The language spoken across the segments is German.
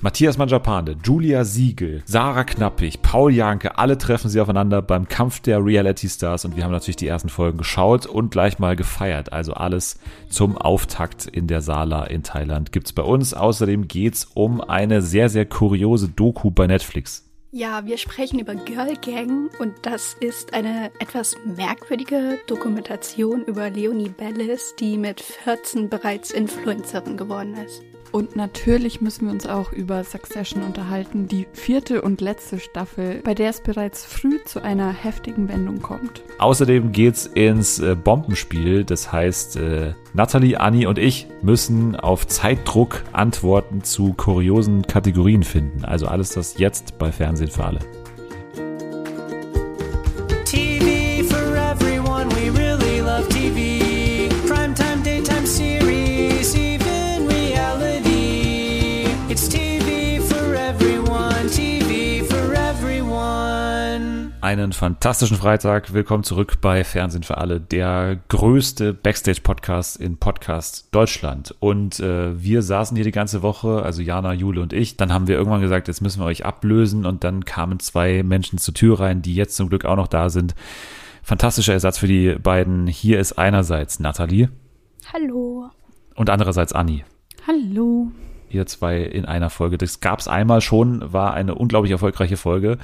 Matthias Manjapane, Julia Siegel, Sarah Knappig, Paul Janke, alle treffen sie aufeinander beim Kampf der Reality Stars und wir haben natürlich die ersten Folgen geschaut und gleich mal gefeiert. Also alles zum Auftakt in der Sala in Thailand gibt's bei uns. Außerdem geht's um eine sehr, sehr kuriose Doku bei Netflix. Ja, wir sprechen über Girl Gang und das ist eine etwas merkwürdige Dokumentation über Leonie Bellis, die mit 14 bereits Influencerin geworden ist. Und natürlich müssen wir uns auch über Succession unterhalten, die vierte und letzte Staffel, bei der es bereits früh zu einer heftigen Wendung kommt. Außerdem geht's ins äh, Bombenspiel. Das heißt, äh, Natalie, Anni und ich müssen auf Zeitdruck Antworten zu kuriosen Kategorien finden. Also alles das jetzt bei Fernsehen für alle. Einen fantastischen Freitag. Willkommen zurück bei Fernsehen für alle, der größte Backstage-Podcast in Podcast Deutschland. Und äh, wir saßen hier die ganze Woche, also Jana, Jule und ich. Dann haben wir irgendwann gesagt, jetzt müssen wir euch ablösen. Und dann kamen zwei Menschen zur Tür rein, die jetzt zum Glück auch noch da sind. Fantastischer Ersatz für die beiden. Hier ist einerseits Nathalie Hallo. und andererseits Anni. Hallo. Ihr zwei in einer Folge. Das gab's einmal schon, war eine unglaublich erfolgreiche Folge.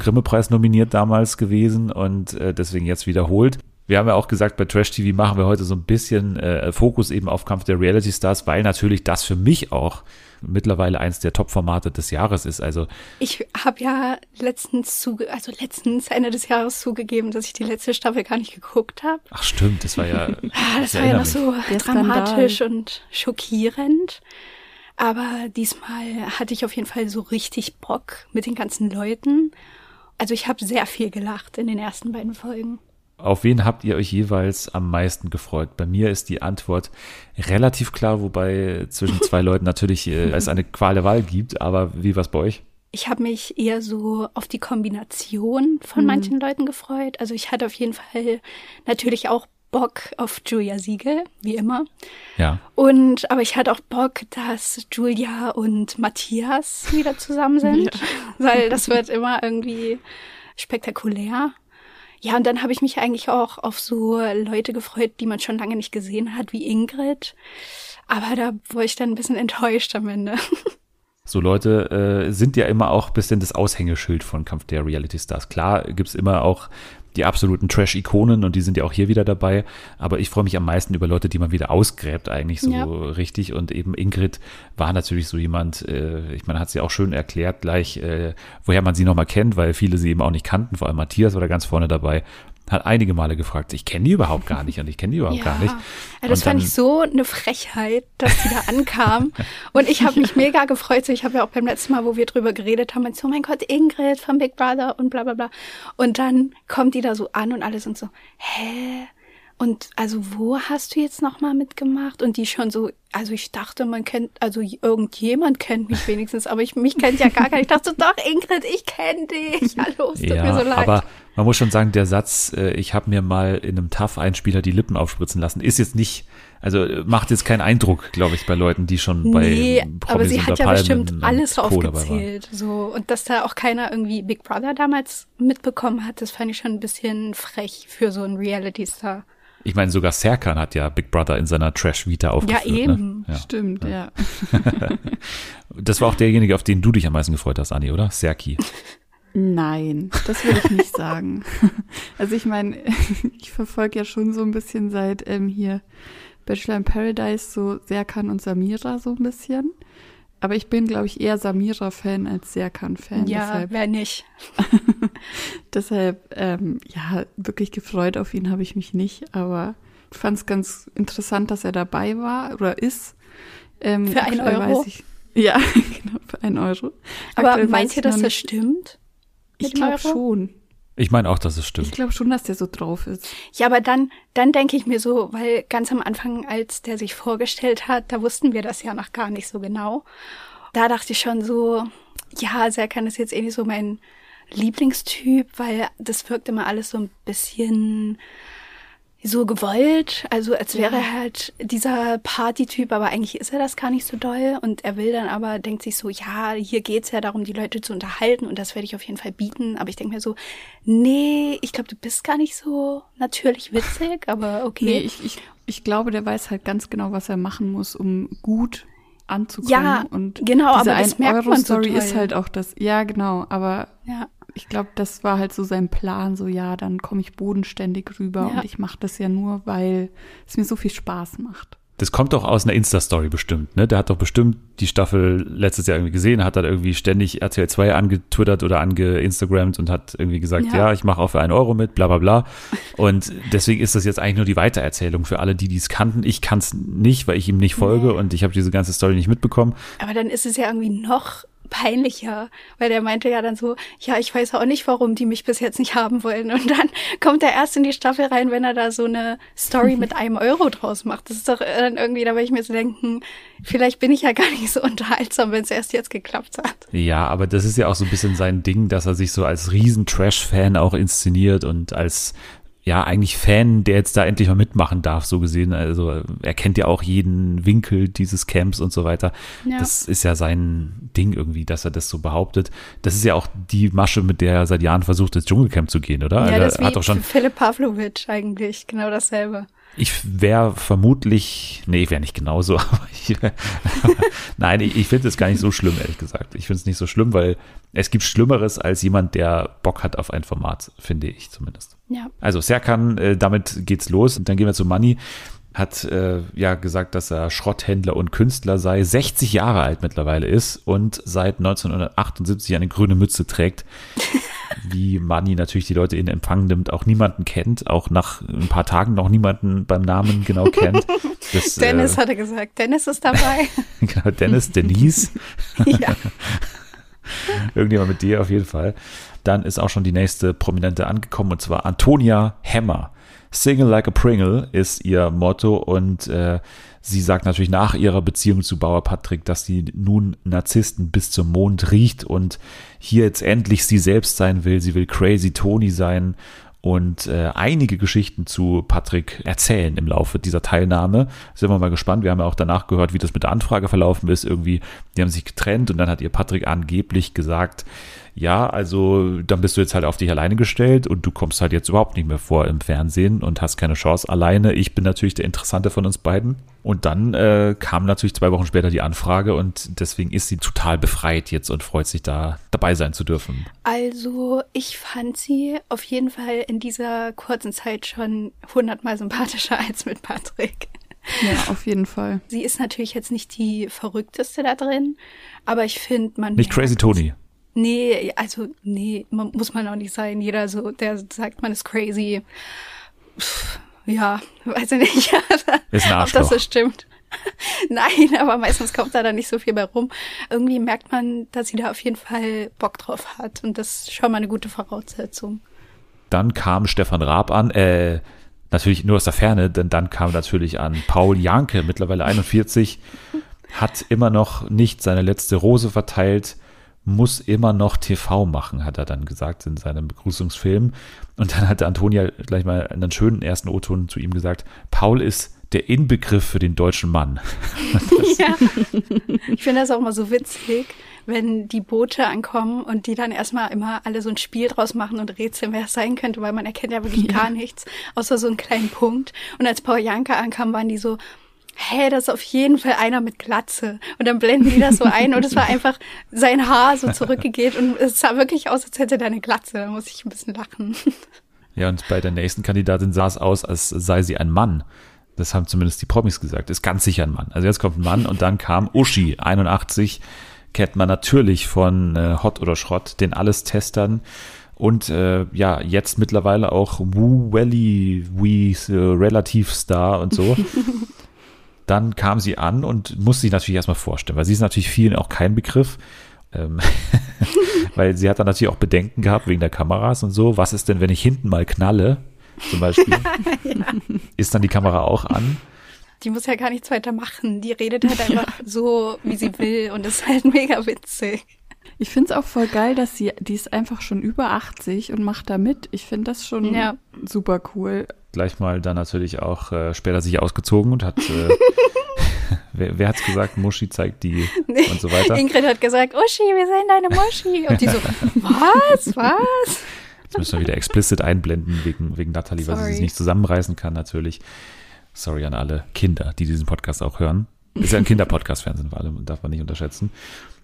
Grimme-Preis nominiert damals gewesen und äh, deswegen jetzt wiederholt. Wir haben ja auch gesagt, bei Trash TV machen wir heute so ein bisschen äh, Fokus eben auf Kampf der Reality Stars, weil natürlich das für mich auch mittlerweile eins der Top-Formate des Jahres ist. Also Ich habe ja letztens zuge also letztens Ende des Jahres zugegeben, dass ich die letzte Staffel gar nicht geguckt habe. Ach stimmt, das war ja. Ah, das war ja noch so Der dramatisch und schockierend. Aber diesmal hatte ich auf jeden Fall so richtig Bock mit den ganzen Leuten. Also ich habe sehr viel gelacht in den ersten beiden Folgen. Auf wen habt ihr euch jeweils am meisten gefreut? Bei mir ist die Antwort relativ klar, wobei zwischen zwei Leuten natürlich äh, es eine Qual der Wahl gibt. Aber wie war's bei euch? Ich habe mich eher so auf die Kombination von manchen Leuten gefreut. Also ich hatte auf jeden Fall natürlich auch Bock auf Julia Siegel, wie immer. Ja. Und aber ich hatte auch Bock, dass Julia und Matthias wieder zusammen sind, weil das wird immer irgendwie spektakulär. Ja, und dann habe ich mich eigentlich auch auf so Leute gefreut, die man schon lange nicht gesehen hat, wie Ingrid. Aber da war ich dann ein bisschen enttäuscht am Ende. So Leute äh, sind ja immer auch ein bisschen das Aushängeschild von Kampf der Reality Stars. Klar gibt's immer auch die absoluten Trash-Ikonen und die sind ja auch hier wieder dabei. Aber ich freue mich am meisten über Leute, die man wieder ausgräbt, eigentlich so Ja. richtig. Und eben Ingrid war natürlich so jemand, äh, ich meine, hat sie auch schön erklärt gleich, äh, woher man sie nochmal kennt, weil viele sie eben auch nicht kannten. Vor allem Matthias war da ganz vorne dabei. Hat einige Male gefragt, ich kenne die überhaupt gar nicht und ich kenne die überhaupt gar nicht. Ja, das Und fand ich so eine Frechheit, dass die da ankam. Und ich habe mich mega gefreut. So, ich habe ja auch beim letzten Mal, wo wir drüber geredet haben, so, oh mein Gott, Ingrid von Big Brother und bla bla bla. Und dann kommt die da so an und alle sind so, hä? Und also wo hast du jetzt nochmal mitgemacht? Und die schon so, also ich dachte, man kennt, also irgendjemand kennt mich wenigstens, aber ich mich kennt ja gar keiner. Ich dachte doch, Ingrid, ich kenne dich. Hallo, es tut Ja, mir so leid. aber man muss schon sagen, der Satz, äh, ich habe mir mal in einem TAF-Einspieler die Lippen aufspritzen lassen, ist jetzt nicht, also äh, macht jetzt keinen Eindruck, glaube ich, bei Leuten, die schon bei Nee, Promis aber sie hat ja Palmen bestimmt alles aufgezählt. So. Und dass da auch keiner irgendwie Big Brother damals mitbekommen hat, das fand ich schon ein bisschen frech für so einen Reality-Star. Ich meine, sogar Serkan hat ja Big Brother in seiner Trash-Vita aufgeführt. Ja, eben. Ne? Ja. Stimmt, ja. Das war auch derjenige, auf den du dich am meisten gefreut hast, Anni, oder? Serki. Nein, das würde ich nicht sagen. Also ich meine, ich verfolge ja schon so ein bisschen seit ähm, hier Bachelor in Paradise so Serkan und Samira so ein bisschen. Aber ich bin, glaube ich, eher Samira-Fan als Serkan-Fan. ja, Deshalb, wer nicht. deshalb ähm, ja, wirklich gefreut auf ihn habe ich mich nicht. Aber ich fand es ganz interessant, dass er dabei war oder ist. Ähm, Für ein aktuell Euro? Weiß ich, ja, genau, für ein Euro. Aber Aktuell meint ihr, dass das stimmt? Ich glaube schon. Ich meine auch, dass es Ich stimmt. glaube schon, dass der so drauf ist. Ja, aber dann, dann denke ich mir so, weil ganz am Anfang, als der sich vorgestellt hat, da wussten wir das ja noch gar nicht so genau. Da dachte ich schon so, ja, Serkan ist jetzt eh nicht so mein Lieblingstyp, weil das wirkt immer alles so ein bisschen, so gewollt, also als wäre er halt dieser Partytyp, aber eigentlich ist er das gar nicht so doll und er will dann aber, denkt sich so, ja, hier geht's ja darum, die Leute zu unterhalten und das werde ich auf jeden Fall bieten, aber ich denke mir so, nee, ich glaube, du bist gar nicht so natürlich witzig, aber okay. Nee, ich, ich, ich glaube, der weiß halt ganz genau, was er machen muss, um gut anzukommen. Ja, und genau, diese aber das merkt man so 1-Euro-Story toll. ist halt auch das, ja, genau, aber ja. Ich glaube, das war halt so sein Plan, so ja, dann komme ich bodenständig rüber Ja. und ich mache das ja nur, weil es mir so viel Spaß macht. Das kommt doch aus einer Insta-Story bestimmt, ne? Der hat doch bestimmt die Staffel letztes Jahr irgendwie gesehen, hat dann irgendwie ständig RTL 2 angetwittert oder angeinstagrammt und hat irgendwie gesagt, ja, Ja. ich mache auch für einen Euro mit, bla bla bla. Und deswegen ist das jetzt eigentlich nur die Weitererzählung für alle, die dies kannten. Ich kann es nicht, weil ich ihm nicht folge Nee. und ich habe diese ganze Story nicht mitbekommen. Aber dann ist es ja irgendwie noch peinlicher, weil der meinte ja dann so, ja, ich weiß auch nicht, warum die mich bis jetzt nicht haben wollen. Und dann kommt er erst in die Staffel rein, wenn er da so eine Story mit einem Euro draus macht. Das ist doch dann irgendwie, da will ich mir so denken, vielleicht bin ich ja gar nicht so unterhaltsam, wenn es erst jetzt geklappt hat. Ja, aber das ist ja auch so ein bisschen sein Ding, dass er sich so als riesen Trash-Fan auch inszeniert und als ja, eigentlich Fan, der jetzt da endlich mal mitmachen darf, so gesehen. Also er kennt ja auch jeden Winkel dieses Camps und so weiter. Ja. Das ist ja sein Ding irgendwie, dass er das so behauptet. Das ist ja auch die Masche, mit der er seit Jahren versucht, ins Dschungelcamp zu gehen, oder? ja, Also das er hat doch schon, Philipp Pavlovic eigentlich, genau dasselbe. Ich wäre vermutlich, nee, ich wäre nicht genauso, aber ich, nein, ich, ich finde es gar nicht so schlimm, ehrlich gesagt. Ich finde es nicht so schlimm, weil es gibt Schlimmeres als jemand, der Bock hat auf ein Format, finde ich zumindest. Ja. Also Serkan, äh, damit geht's los. Und dann gehen wir zu Money. Hat äh, ja gesagt, dass er Schrotthändler und Künstler sei, 60 Jahre alt mittlerweile ist und seit 1978 eine grüne Mütze trägt. Wie Money natürlich die Leute in Empfang nimmt, auch niemanden kennt, auch nach ein paar Tagen noch niemanden beim Namen genau kennt. Das, Dennis äh, hatte gesagt, Dennis ist dabei. genau, Dennis, Denise. ja. Irgendjemand mit dir auf jeden Fall. Dann ist auch schon die nächste Prominente angekommen und zwar Antonia Hemmer. Single like a Pringle ist ihr Motto und äh, sie sagt natürlich nach ihrer Beziehung zu Bauer Patrick, dass sie nun Narzissten bis zum Mond riecht und hier jetzt endlich sie selbst sein will. Sie will Crazy Tony sein und äh, einige Geschichten zu Patrick erzählen im Laufe dieser Teilnahme. Sind wir mal gespannt. Wir haben ja auch danach gehört, wie das mit der Anfrage verlaufen ist. Irgendwie, die haben sich getrennt und dann hat ihr Patrick angeblich gesagt, ja, also dann bist du jetzt halt auf dich alleine gestellt und du kommst halt jetzt überhaupt nicht mehr vor im Fernsehen und hast keine Chance alleine. Ich bin natürlich der Interessante von uns beiden. Und dann äh, kam natürlich zwei Wochen später die Anfrage und deswegen ist sie total befreit jetzt und freut sich da dabei sein zu dürfen. Also, ich fand sie auf jeden Fall in dieser kurzen Zeit schon hundertmal sympathischer als mit Patrick. Ja, auf jeden Fall. Sie ist natürlich jetzt nicht die verrückteste da drin, aber ich finde, man. Nicht Crazy Tony. Nee, also, nee, man, muss man auch nicht sein. Jeder so, der sagt, man ist crazy. Pff, ja, weiß ich nicht, Ist ein ob das so stimmt. Nein, aber meistens kommt da dann nicht so viel bei rum. Irgendwie merkt man, dass sie da auf jeden Fall Bock drauf hat. Und das ist schon mal eine gute Voraussetzung. Dann kam Stefan Raab an, äh, natürlich nur aus der Ferne, denn dann kam natürlich an Paul Janke, mittlerweile 41, hat immer noch nicht seine letzte Rose verteilt, muss immer noch TV machen, hat er dann gesagt in seinem Begrüßungsfilm. Und dann hat Antonia gleich mal einen schönen ersten O-Ton zu ihm gesagt, Paul ist der Inbegriff für den deutschen Mann. Ja. Ich finde das auch mal so witzig, wenn die Boote ankommen und die dann erstmal immer alle so ein Spiel draus machen und rätseln, wer es sein könnte, weil man erkennt ja wirklich gar nichts, außer so einen kleinen Punkt. Und als Paul Janka ankam, waren die so, hey, das ist auf jeden Fall einer mit Glatze. Und dann blenden die das so ein und es war einfach sein Haar so zurückgegeht und es sah wirklich aus, als hätte der eine Glatze. Da muss ich ein bisschen lachen. Ja, und bei der nächsten Kandidatin sah es aus, als sei sie ein Mann. Das haben zumindest die Promis gesagt. Ist ganz sicher ein Mann. Also jetzt kommt ein Mann und dann kam Uschi, 81. Kennt man natürlich von äh, Hot oder Schrott, den Alles-Testern. Und äh, ja, jetzt mittlerweile auch Woo Welly, We äh, Relativ Star und so. dann kam sie an und muss sich natürlich erstmal vorstellen, weil sie ist natürlich vielen auch kein Begriff. Ähm, weil sie hat dann natürlich auch Bedenken gehabt wegen der Kameras und so. Was ist denn, wenn ich hinten mal knalle, zum Beispiel? Ist dann die Kamera auch an? Die muss ja gar nichts weiter machen. Die redet halt einfach so, wie sie will und ist halt mega witzig. Ich finde es auch voll geil, dass sie, die ist einfach schon über 80 und macht da mit. Ich finde das schon Ja. super cool. Gleich mal dann natürlich auch äh, später sich ausgezogen und hat, äh, wer, wer hat's gesagt, Muschi zeigt die Nee, und so weiter. Ingrid hat gesagt, Uschi, wir sehen deine Muschi. Und die so, was, was? Jetzt müssen wir wieder explicit einblenden wegen, wegen Natalie, weil sie Sorry. sich nicht zusammenreißen kann natürlich. Sorry an alle Kinder, die diesen Podcast auch hören. Ist ja ein Kinderpodcast, Fernsehen vor allem, darf man nicht unterschätzen.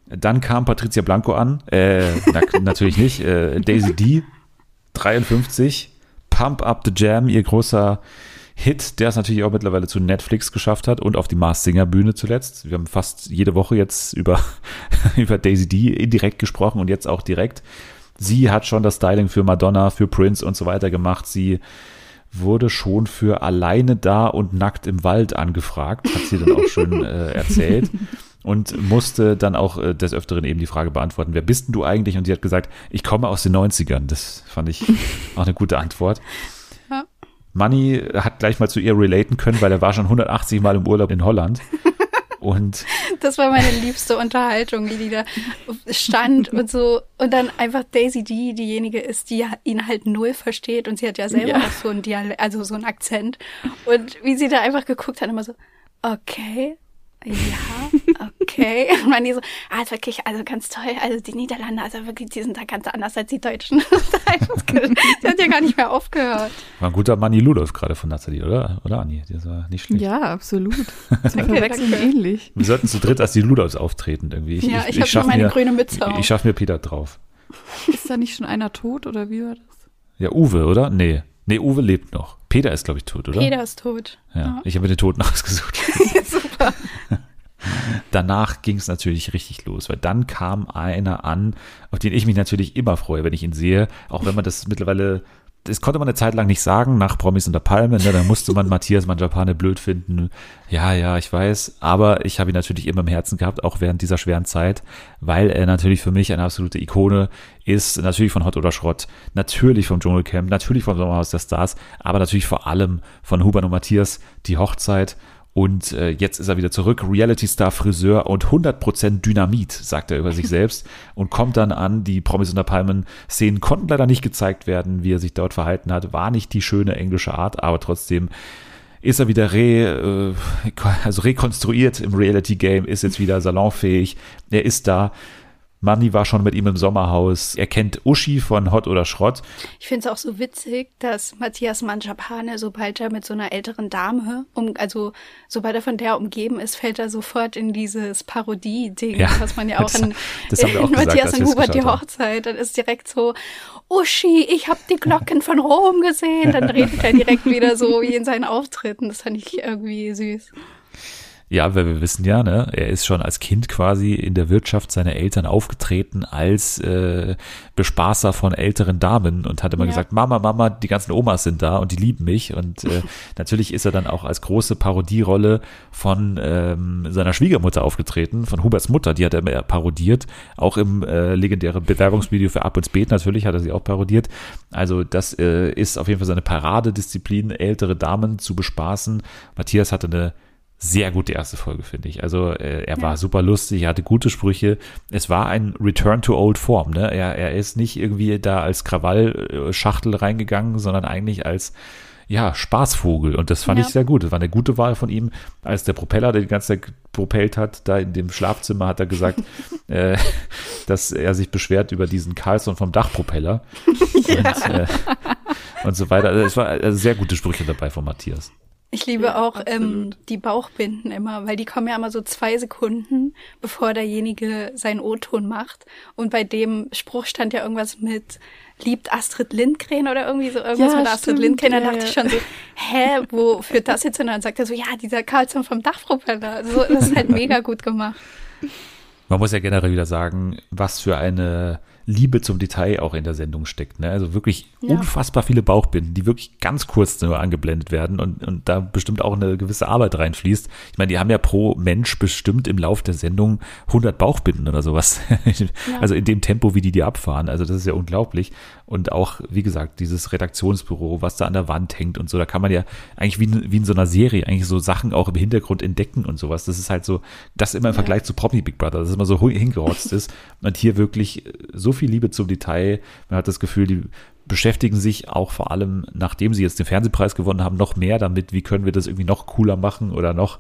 Dann kam Patricia Blanco an, äh, na, natürlich nicht, äh, Daisy D, 53, Pump Up the Jam, ihr großer Hit, der es natürlich auch mittlerweile zu Netflix geschafft hat und auf die Mars Singer Bühne zuletzt. Wir haben fast jede Woche jetzt über, über Daisy D indirekt gesprochen und jetzt auch direkt. Sie hat schon das Styling für Madonna, für Prince und so weiter gemacht. Sie wurde schon für alleine da und nackt im Wald angefragt, hat sie dann auch schon äh, erzählt und musste dann auch äh, des Öfteren eben die Frage beantworten, wer bist denn du eigentlich? Und sie hat gesagt, ich komme aus den 90ern. Das fand ich auch eine gute Antwort. Ja. Manni hat gleich mal zu ihr relaten können, weil er war schon 180 Mal im Urlaub in Holland. Und Das war meine liebste Unterhaltung, wie die da stand und so. Und dann einfach Daisy D diejenige ist, die ihn halt null versteht. Und sie hat ja selber Ja. auch so einen Dialekt, also so einen Akzent. Und wie sie da einfach geguckt hat, immer so, okay. Ja, okay. Und man die so, ah, ist wirklich, also ganz toll. Also die Niederlande, also wirklich, die sind da ganz anders als die Deutschen. die hat ja gar nicht mehr aufgehört. war ein guter Manni Ludolf gerade von Nathalie, oder? Oder Anni? Das war nicht schlecht. Ja, absolut. Zum Verwechseln ähnlich. Wir sollten zu dritt als die Ludolfs auftreten irgendwie. Ja, ich hab nur schaff meine mir, grüne Mütze Ich, auf. ich schaff mir Peter drauf. Ist da nicht schon einer tot oder wie war das? Ja, Uwe, oder? Nee. Nee, Uwe lebt noch. Peter ist, glaube ich, tot, oder? Peter ist tot. Ja, ich habe mir den Toten ausgesucht. Super. Danach ging es natürlich richtig los, weil dann kam einer an, auf den ich mich natürlich immer freue, wenn ich ihn sehe, auch wenn man das mittlerweile, das konnte man eine Zeit lang nicht sagen, nach Promis unter Palmen, ne, da musste man Matthias Manjapane blöd finden. Ja, ja, ich weiß, aber ich habe ihn natürlich immer im Herzen gehabt, auch während dieser schweren Zeit, weil er natürlich für mich eine absolute Ikone ist, natürlich von Hot oder Schrott, natürlich vom Dschungelcamp, natürlich vom Sommerhaus der Stars, aber natürlich vor allem von Huber und Matthias, die Hochzeit und äh, jetzt ist er wieder zurück, Reality-Star, Friseur und 100% Dynamit, sagt er über sich selbst und kommt dann an. Die Promis unter Palmen-Szenen konnten leider nicht gezeigt werden, wie er sich dort verhalten hat. War nicht die schöne englische Art, aber trotzdem ist er wieder re, äh, also rekonstruiert im Reality-Game, ist jetzt wieder salonfähig. Er ist da. Manni war schon mit ihm im Sommerhaus. Er kennt Uschi von Hot oder Schrott. Ich finde es auch so witzig, dass Matthias Manjapane, sobald er mit so einer älteren Dame, um, also sobald er von der umgeben ist, fällt er sofort in dieses Parodie-Ding, Ja, was man ja auch das- in, das haben wir auch in gesagt, Matthias und Hubert die. Hochzeit. Dann ist direkt so, Uschi, ich habe die Glocken von Rom gesehen. Dann redet er direkt wieder so wie in seinen Auftritten. Das fand ich irgendwie süß. Ja, weil wir wissen ja, ne, er ist schon als Kind quasi in der Wirtschaft seiner Eltern aufgetreten als äh, Bespaßer von älteren Damen und hat immer Ja. gesagt, Mama, Mama, die ganzen Omas sind da und die lieben mich. Und äh, natürlich ist er dann auch als große Parodierolle von ähm, seiner Schwiegermutter aufgetreten, von Huberts Mutter, die hat er immer parodiert, auch im äh, legendären Bewerbungsvideo für Ab ins Beet natürlich hat er sie auch parodiert. Also das äh, ist auf jeden Fall seine Paradedisziplin, ältere Damen zu bespaßen. Matthias hatte eine sehr gute erste Folge, finde ich. Also äh, er war super lustig, er hatte gute Sprüche. Es war ein Return to Old Form. Ne? Er, er ist nicht irgendwie da als Krawallschachtel reingegangen, sondern eigentlich als ja, Spaßvogel. Und das fand Ja. ich sehr gut. Das war eine gute Wahl von ihm. Als der Propeller, der die ganze Zeit propellt hat, da in dem Schlafzimmer hat er gesagt, äh, dass er sich beschwert über diesen Carlson vom Dachpropeller. Und, äh, und so weiter. Also es war also sehr gute Sprüche dabei von Matthias. Ich liebe auch ähm, die Bauchbinden immer, weil die kommen ja immer so zwei Sekunden, bevor derjenige seinen O-Ton macht. Und bei dem Spruch stand ja irgendwas mit liebt Astrid Lindgren oder irgendwie so irgendwas Ja, mit Astrid stimmt, Lindgren. Da ja, dachte ich ja. schon so, hä, wo führt das jetzt hin? Und dann sagt er so, ja, dieser Karlsson vom Dachpropeller. Also, das ist halt mega gut gemacht. Man muss ja generell wieder sagen, was für eine Liebe zum Detail auch in der Sendung steckt. Ne? Also wirklich Ja. unfassbar viele Bauchbinden, die wirklich ganz kurz nur angeblendet werden und, und da bestimmt auch eine gewisse Arbeit reinfließt. Ich meine, die haben ja pro Mensch bestimmt im Lauf der Sendung 100 Bauchbinden oder sowas. Also in dem Tempo, wie die die abfahren. Also das ist ja unglaublich. Und auch, wie gesagt, dieses Redaktionsbüro, was da an der Wand hängt und so, da kann man ja eigentlich wie, in- wie in so einer Serie eigentlich so Sachen auch im Hintergrund entdecken und sowas. Das ist halt so, das immer im Vergleich zu Promi Big Brother, dass es immer so hingerotzt ist. Und hier wirklich so viel Liebe zum Detail. Man hat das Gefühl, die beschäftigen sich auch vor allem, nachdem sie jetzt den Fernsehpreis gewonnen haben, noch mehr damit, wie können wir das irgendwie noch cooler machen oder noch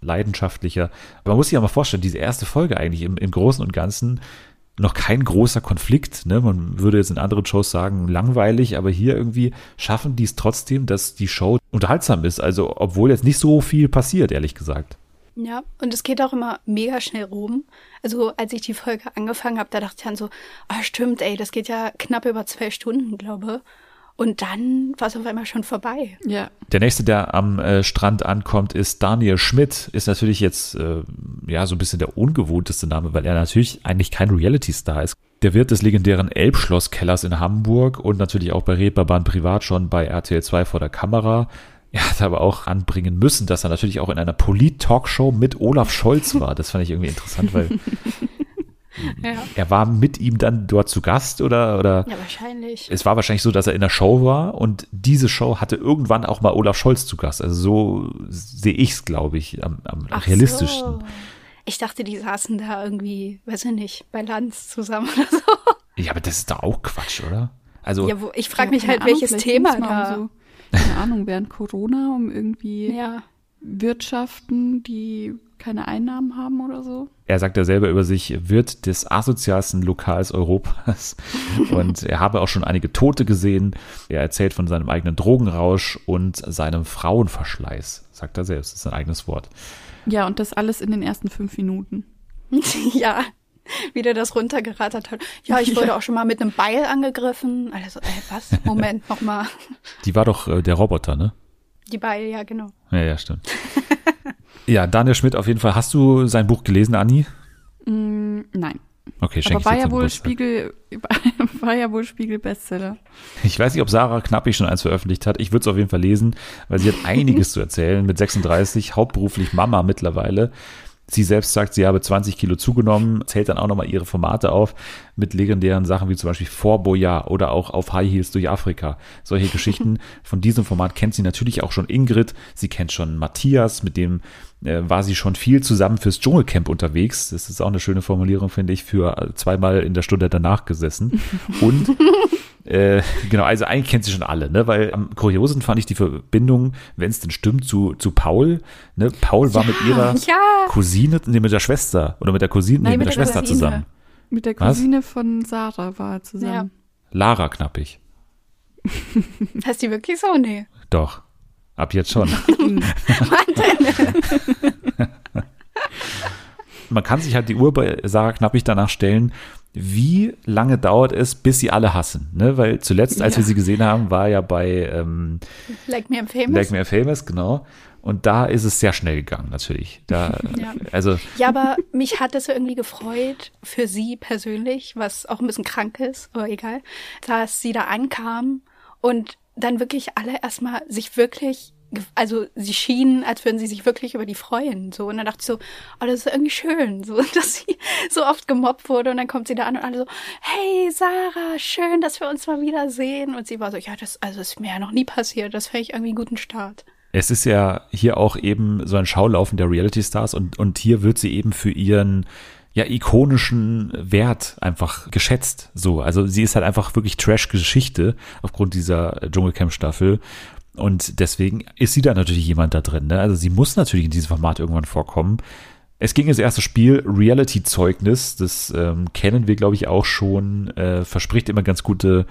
leidenschaftlicher. Aber man muss sich ja mal vorstellen, diese erste Folge eigentlich im, im Großen und Ganzen noch kein großer Konflikt. Ne? Man würde jetzt in anderen Shows sagen, langweilig, aber hier irgendwie schaffen die es trotzdem, dass die Show unterhaltsam ist. Also, obwohl jetzt nicht so viel passiert, ehrlich gesagt. Ja, und es geht auch immer mega schnell rum. Also als ich die Folge angefangen habe, da dachte ich dann so, ah stimmt, ey, das geht ja knapp über zwei Stunden, glaube. Und dann war es auf einmal schon vorbei. Ja. Der nächste, der am äh, Strand ankommt, ist Daniel Schmidt. Ist natürlich jetzt äh, ja so ein bisschen der ungewohnteste Name, weil er natürlich eigentlich kein Reality-Star ist. Der Wirt des legendären Elbschlosskellers in Hamburg und natürlich auch bei Reeperbahn privat schon bei RTL 2 vor der Kamera. Er hat aber auch anbringen müssen, dass er natürlich auch in einer Polit-Talkshow mit Olaf Scholz war. Das fand ich irgendwie interessant, weil Ja. er war mit ihm dann dort zu Gast oder, oder Ja, wahrscheinlich. es war wahrscheinlich so, dass er in der Show war und diese Show hatte irgendwann auch mal Olaf Scholz zu Gast. Also so sehe ich es, glaube ich, am, am Ach realistischsten. So. Ich dachte, die saßen da irgendwie, weiß ich nicht, bei Lanz zusammen oder so. Ja, aber das ist doch auch Quatsch, oder? Also, Ja, wo, ich frage Ja, mich halt, Ahnung, welches Thema da. So, keine Ahnung, während Corona, um irgendwie Ja. Wirtschaften, die keine Einnahmen haben oder so. er sagt ja selber über sich, Wirt des asozialsten Lokals Europas. Und er habe auch schon einige Tote gesehen. Er erzählt von seinem eigenen Drogenrausch und seinem Frauenverschleiß, sagt er selbst. Das ist sein eigenes Wort. Ja, und das alles in den ersten fünf Minuten. ja, wie der das runtergerattert hat. Ja, ich wurde auch schon mal mit einem Beil angegriffen. Also, ey, was? Moment, nochmal. Die war doch äh, der Roboter, ne? Die Beil, ja, genau. Ja, ja, stimmt. ja, Daniel Schmidt auf jeden Fall. Hast du sein Buch gelesen, Anni? Mm, nein. Okay, schenke Aber ich war ja wohl. Spiegel, war ja wohl Spiegel Bestseller. Ich weiß nicht, ob Sarah Knappig schon eins veröffentlicht hat. Ich würde es auf jeden Fall lesen, weil sie hat einiges zu erzählen. Mit 36, hauptberuflich Mama mittlerweile. Sie selbst sagt, sie habe 20 Kilo zugenommen, zählt dann auch nochmal ihre Formate auf mit legendären Sachen wie zum Beispiel Vor Boyard oder auch auf High Heels durch Afrika. Solche Geschichten. Von diesem Format kennt sie natürlich auch schon Ingrid. Sie kennt schon Matthias, mit dem äh, war sie schon viel zusammen fürs Dschungelcamp unterwegs. Das ist auch eine schöne Formulierung, finde ich, für äh, zweimal in der Stunde danach gesessen. Und äh, genau, also eigentlich kennt sie schon alle, ne? Weil am kuriosen fand ich die Verbindung, wenn es denn stimmt, zu, zu Paul. Ne? Paul war mit ihrer Ja, Cousine, nee, mit der Schwester oder mit der Cousine, nee, Nein, mit, mit der der Schwester Cousine. zusammen. Mit der Was? Cousine von Sarah war er zusammen. Lara Knappig. heißt die wirklich so? Nee. Doch. Ab jetzt schon. Man kann sich halt die Uhr bei Sarah Knappig danach stellen, wie lange dauert es, bis sie alle hassen. Ne? Weil zuletzt, als Ja. wir sie gesehen haben, war ja bei ähm, Like me I'm famous. Like Me a Famous, genau. Und da ist es sehr schnell gegangen, natürlich. Da, Ja. Also, Ja, aber mich hat es irgendwie gefreut für sie persönlich, was auch ein bisschen krank ist, aber egal, dass sie da ankam und dann wirklich alle erstmal sich wirklich, also sie schienen, als würden sie sich wirklich über die freuen. So, und dann dachte ich so, oh, das ist irgendwie schön, so, dass sie so oft gemobbt wurde und dann kommt sie da an und alle so, hey Sarah, schön, dass wir uns mal wiedersehen. Und sie war so, ja, das, also ist mir ja noch nie passiert, das fände ich irgendwie einen guten Start. es ist ja hier auch eben so ein Schaulaufen der Reality-Stars und, und hier wird sie eben für ihren ja, ikonischen Wert einfach geschätzt. So, also sie ist halt einfach wirklich Trash-Geschichte aufgrund dieser Dschungelcamp-Staffel. Und deswegen ist sie da natürlich jemand da drin. Ne? Also sie muss natürlich in diesem Format irgendwann vorkommen. Es ging ins erste Spiel, Reality-Zeugnis. Das ähm, kennen wir, glaube ich, auch schon. Äh, verspricht immer ganz gute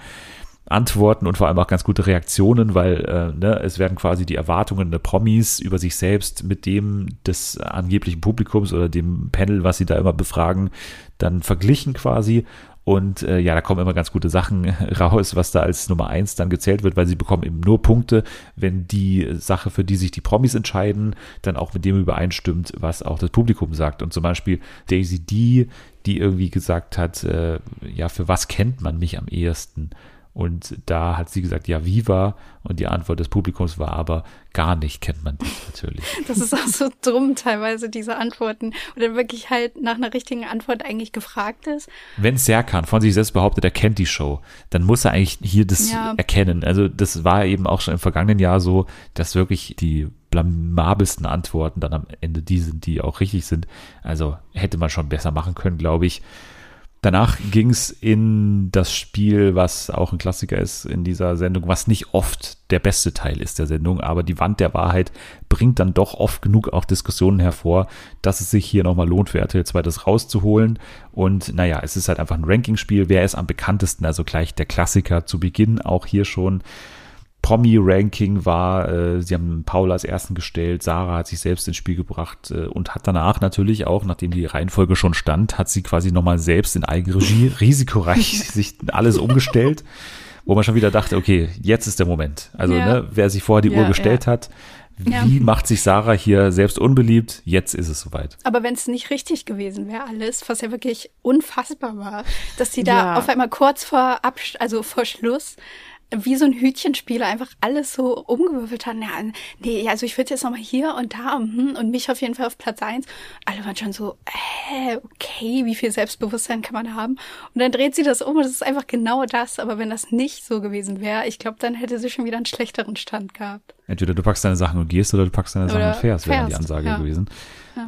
Antworten und vor allem auch ganz gute Reaktionen, weil äh, ne, es werden quasi die Erwartungen der Promis über sich selbst mit dem des angeblichen Publikums oder dem Panel, was sie da immer befragen, dann verglichen quasi. Und äh, ja, da kommen immer ganz gute Sachen raus, was da als Nummer eins dann gezählt wird, weil sie bekommen eben nur Punkte, wenn die Sache, für die sich die Promis entscheiden, dann auch mit dem übereinstimmt, was auch das Publikum sagt. Und zum Beispiel Daisy D, die irgendwie gesagt hat, äh, ja, für was kennt man mich am ehesten? Und da hat sie gesagt, ja, Viva. Und die Antwort des Publikums war aber, gar nicht kennt man dich natürlich. Das ist auch so dumm teilweise, diese Antworten. Oder wirklich halt nach einer richtigen Antwort eigentlich gefragt ist. Wenn Serkan von sich selbst behauptet, er kennt die Show, dann muss er eigentlich hier das Ja. erkennen. Also das war eben auch schon im vergangenen Jahr so, dass wirklich die blamabelsten Antworten dann am Ende die sind, die auch richtig sind. Also hätte man schon besser machen können, glaube ich. Danach ging es in das Spiel, was auch ein Klassiker ist in dieser Sendung, was nicht oft der beste Teil ist der Sendung, aber die Wand der Wahrheit bringt dann doch oft genug auch Diskussionen hervor, dass es sich hier nochmal lohnt, für RTL 2 das rauszuholen. Und naja, es ist halt einfach ein Ranking-Spiel. Wer ist am bekanntesten? Also gleich der Klassiker zu Beginn, auch hier schon. Promi-Ranking war, äh, sie haben Paul als ersten gestellt, Sarah hat sich selbst ins Spiel gebracht äh, und hat danach natürlich auch, nachdem die Reihenfolge schon stand, hat sie quasi nochmal selbst in Eigenregie risikoreich sich alles umgestellt, wo man schon wieder dachte, okay, jetzt ist der Moment. Also Ja. ne, wer sich vorher die Ja, Uhr gestellt hat, wie macht sich Sarah hier selbst unbeliebt? Jetzt ist es soweit. Aber wenn es nicht richtig gewesen wäre, alles, was ja wirklich unfassbar war, dass die da Ja. auf einmal kurz vor Absch also vor Schluss wie so ein Hütchenspieler einfach alles so umgewürfelt haben. Ja, nee, also ich würde jetzt nochmal hier und da mhm, und mich auf jeden Fall auf Platz eins. Alle waren schon so, äh, okay, wie viel Selbstbewusstsein kann man haben? Und dann dreht sie das um und es ist einfach genau das. Aber wenn das nicht so gewesen wäre, ich glaube, dann hätte sie schon wieder einen schlechteren Stand gehabt. Entweder du packst deine Sachen und gehst oder du packst deine Sachen Oder und fährst, wäre die fährst, Ansage ja. gewesen.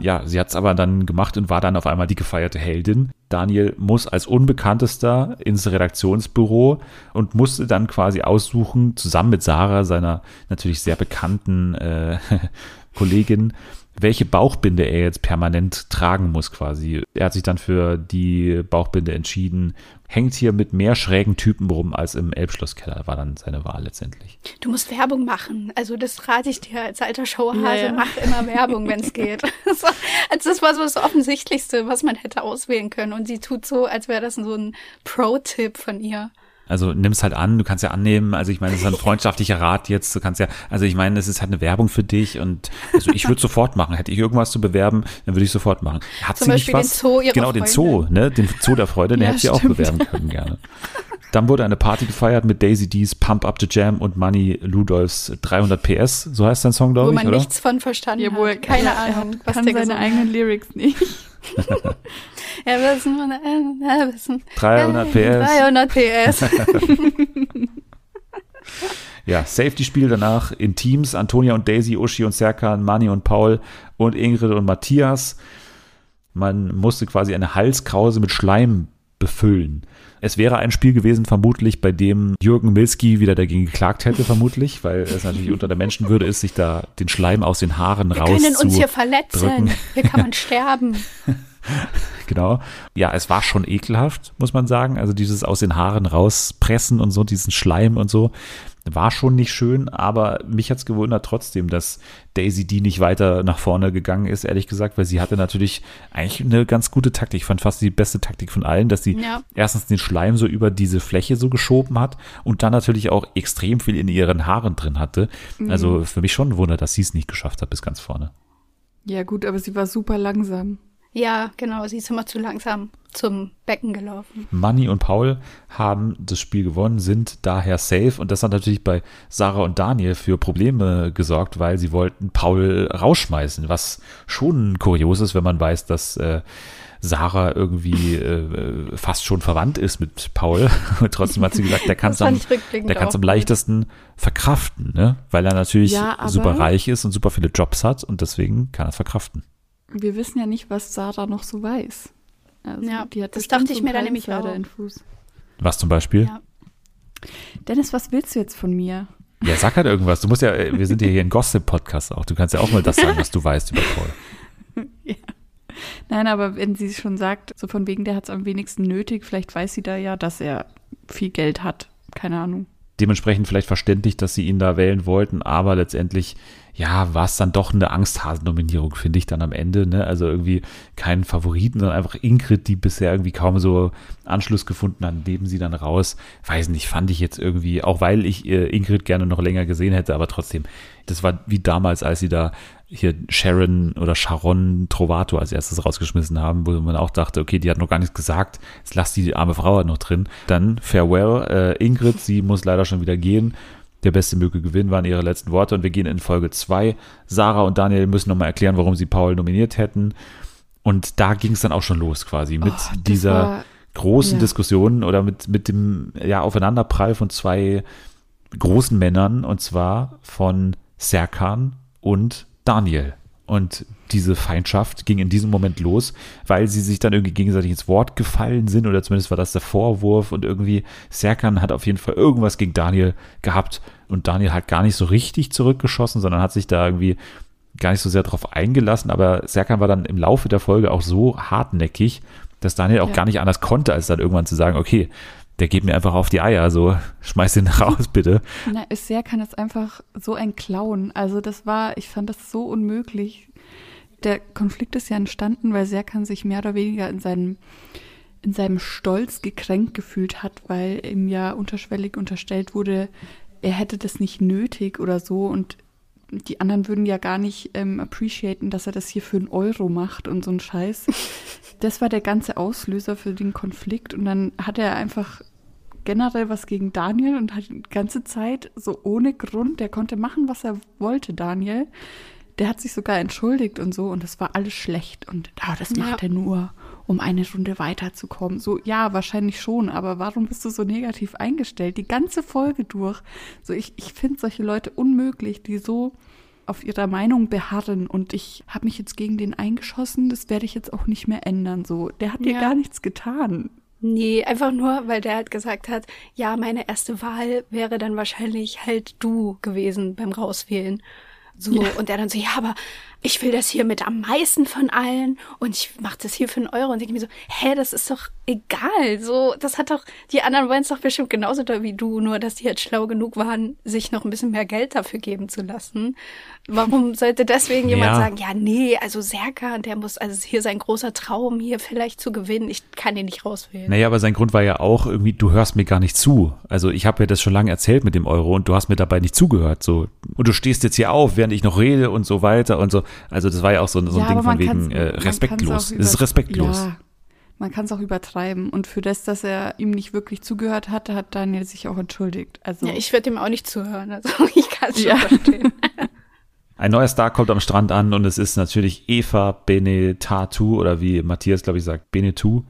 Ja, sie hat es aber dann gemacht und war dann auf einmal die gefeierte Heldin. Daniel muss als Unbekanntester ins Redaktionsbüro und musste dann quasi aussuchen, zusammen mit Sarah, seiner natürlich sehr bekannten äh, Kollegin, welche Bauchbinde er jetzt permanent tragen muss quasi. Er hat sich dann für die Bauchbinde entschieden, hängt hier mit mehr schrägen Typen rum als im Elbschlosskeller, war dann seine Wahl letztendlich. Du musst Werbung machen. Also das rate ich dir als alter Showhase. Ja, ja. Mach immer Werbung, wenn es geht. So, also das war so das Offensichtlichste, was man hätte auswählen können. Und sie tut so, als wäre das so ein Pro-Tipp von ihr. Also nimm's halt an, du kannst ja annehmen. Also ich meine, es ist ein freundschaftlicher Rat jetzt. Du kannst ja, also ich meine, es ist halt eine Werbung für dich und also ich würde sofort machen. Hätte ich irgendwas zu bewerben, dann würde ich sofort machen. Hat Zum sie Beispiel nicht den was? Zoo ihrer genau, den Zoo, ne? Den Zoo der Freude, den Ja, hätte sie auch bewerben können, gerne. Dann wurde eine Party gefeiert mit Daisy D's Pump Up the Jam und Money Ludolfs 300 PS. So heißt dein Song, Wo glaube ich, man oder? nichts von verstanden Ja, wo hat. Keine Ahnung, was kann der seine gesungen eigenen Lyrics nicht. Hat. Ja, wissen, äh, wissen. 300 PS. 300 PS. Ja, Safety-Spiel danach in Teams. Antonia und Daisy, Uschi und Serkan, Mani und Paul und Ingrid und Matthias. Man musste quasi eine Halskrause mit Schleim befüllen. Es wäre ein Spiel gewesen, vermutlich, bei dem Jürgen Milski wieder dagegen geklagt hätte, vermutlich, weil es natürlich unter der Menschenwürde ist, sich da den Schleim aus den Haaren Wir raus können uns hier verletzen. drücken. Hier kann man sterben. Genau. Ja, es war schon ekelhaft, muss man sagen. Also dieses aus den Haaren rauspressen und so, diesen Schleim und so, war schon nicht schön, aber mich hat's gewundert trotzdem, dass Daisy die nicht weiter nach vorne gegangen ist, ehrlich gesagt, weil sie hatte natürlich eigentlich eine ganz gute Taktik. Ich fand fast die beste Taktik von allen, dass sie Ja. erstens den Schleim so über diese Fläche so geschoben hat und dann natürlich auch extrem viel in ihren Haaren drin hatte. Also für mich schon ein Wunder, dass sie es nicht geschafft hat bis ganz vorne. Ja, gut, aber sie war super langsam. Ja, genau. Sie ist immer zu langsam zum Becken gelaufen. Manni und Paul haben das Spiel gewonnen, sind daher safe und das hat natürlich bei Sarah und Daniel für Probleme gesorgt, weil sie wollten Paul rausschmeißen, was schon kurios ist, wenn man weiß, dass äh, Sarah irgendwie äh, fast schon verwandt ist mit Paul. Und trotzdem hat sie gesagt, der kann es am, der am leichtesten verkraften, ne? weil er natürlich Ja, super reich ist und super viele Jobs hat und deswegen kann er es verkraften. Wir wissen ja nicht, was Sarah noch so weiß. Also, Ja, die hat das dachte ich mir dann nämlich auch. Was zum Beispiel? Ja. Dennis, was willst du jetzt von mir? Ja, sag halt irgendwas. Du musst ja, äh, wir sind ja hier ein Gossip-Podcast auch. Du kannst ja auch mal das sagen, was du weißt über Paul. Nein, aber wenn sie schon sagt, so von wegen, der hat es am wenigsten nötig, vielleicht weiß sie da ja, dass er viel Geld hat. Keine Ahnung. Dementsprechend vielleicht verständlich, dass sie ihn da wählen wollten, aber letztendlich, ja, war es dann doch eine Angsthasen-Nominierung, finde ich dann am Ende. Ne? Also irgendwie keinen Favoriten, sondern einfach Ingrid, die bisher irgendwie kaum so Anschluss gefunden hat, neben sie dann raus. Weiß nicht, fand ich jetzt irgendwie, auch weil ich äh, Ingrid gerne noch länger gesehen hätte, aber trotzdem, das war wie damals, als sie da hier Sharon oder Sharon Trovato als erstes rausgeschmissen haben, wo man auch dachte, okay, die hat noch gar nichts gesagt, jetzt lass die arme Frau halt noch drin. Dann Farewell, äh, Ingrid, sie muss leider schon wieder gehen. Der beste möge gewinnen waren ihre letzten Worte und wir gehen in Folge 2. Sarah und Daniel müssen nochmal erklären, warum sie Paul nominiert hätten. Und da ging es dann auch schon los quasi mit Oh, dieser war- großen ja. Diskussion oder mit, mit dem ja, Aufeinanderprall von zwei großen Männern und zwar von Serkan und Daniel. Und diese Feindschaft ging in diesem Moment los, weil sie sich dann irgendwie gegenseitig ins Wort gefallen sind oder zumindest war das der Vorwurf und irgendwie Serkan hat auf jeden Fall irgendwas gegen Daniel gehabt und Daniel hat gar nicht so richtig zurückgeschossen, sondern hat sich da irgendwie gar nicht so sehr drauf eingelassen, aber Serkan war dann im Laufe der Folge auch so hartnäckig, dass Daniel auch Ja. gar nicht anders konnte, als dann irgendwann zu sagen, okay, der geht mir einfach auf die Eier, so schmeiß den raus, bitte. Na, Isser kann es einfach so ein Clown. Also das war, ich fand das so unmöglich. Der Konflikt ist ja entstanden, weil Serkan sich mehr oder weniger in seinem, in seinem Stolz gekränkt gefühlt hat, weil ihm ja unterschwellig unterstellt wurde, er hätte das nicht nötig oder so und die anderen würden ja gar nicht ähm, appreciaten, dass er das hier für einen Euro macht und so ein Scheiß. Das war der ganze Auslöser für den Konflikt und dann hat er einfach generell was gegen Daniel und hat die ganze Zeit so ohne Grund, der konnte machen, was er wollte, Daniel. Der hat sich sogar entschuldigt und so und das war alles schlecht und ah, das Ja. macht er nur, um eine Runde weiterzukommen. So, ja, wahrscheinlich schon, aber warum bist du so negativ eingestellt? Die ganze Folge durch. So, ich, ich finde solche Leute unmöglich, die so auf ihrer Meinung beharren und ich habe mich jetzt gegen den eingeschossen, das werde ich jetzt auch nicht mehr ändern. So, der hat dir Ja. gar nichts getan. Nee, einfach nur, weil der halt gesagt hat, ja, meine erste Wahl wäre dann wahrscheinlich halt du gewesen beim Rauswählen. So, und er dann so, ja, aber ich will das hier mit am meisten von allen und ich mache das hier für einen Euro und denke mir so, hä, das ist doch egal. So, das hat doch, die anderen wollen es doch bestimmt genauso da wie du, nur dass die jetzt schlau genug waren, sich noch ein bisschen mehr Geld dafür geben zu lassen. Warum sollte deswegen jemand Ja. sagen, ja, nee, also Serka, der muss, also es ist hier sein großer Traum, hier vielleicht zu gewinnen, ich kann ihn nicht rauswählen. Naja, aber sein Grund war ja auch irgendwie, du hörst mir gar nicht zu. Also ich habe ja das schon lange erzählt mit dem Euro und du hast mir dabei nicht zugehört. So. Und du stehst jetzt hier auf, während ich noch rede und so weiter und so. Also das war ja auch so, so ein Ding von wegen äh, respektlos. Es ist respektlos. Ja, man kann es auch übertreiben. Und für das, dass er ihm nicht wirklich zugehört hatte, hat Daniel sich auch entschuldigt. Also Ja, ich würde ihm auch nicht zuhören. Also ich kann es schon Ja. verstehen. Ein neuer Star kommt am Strand an und es ist natürlich Eva Benetatu oder wie Matthias, glaube ich, sagt, Benetu.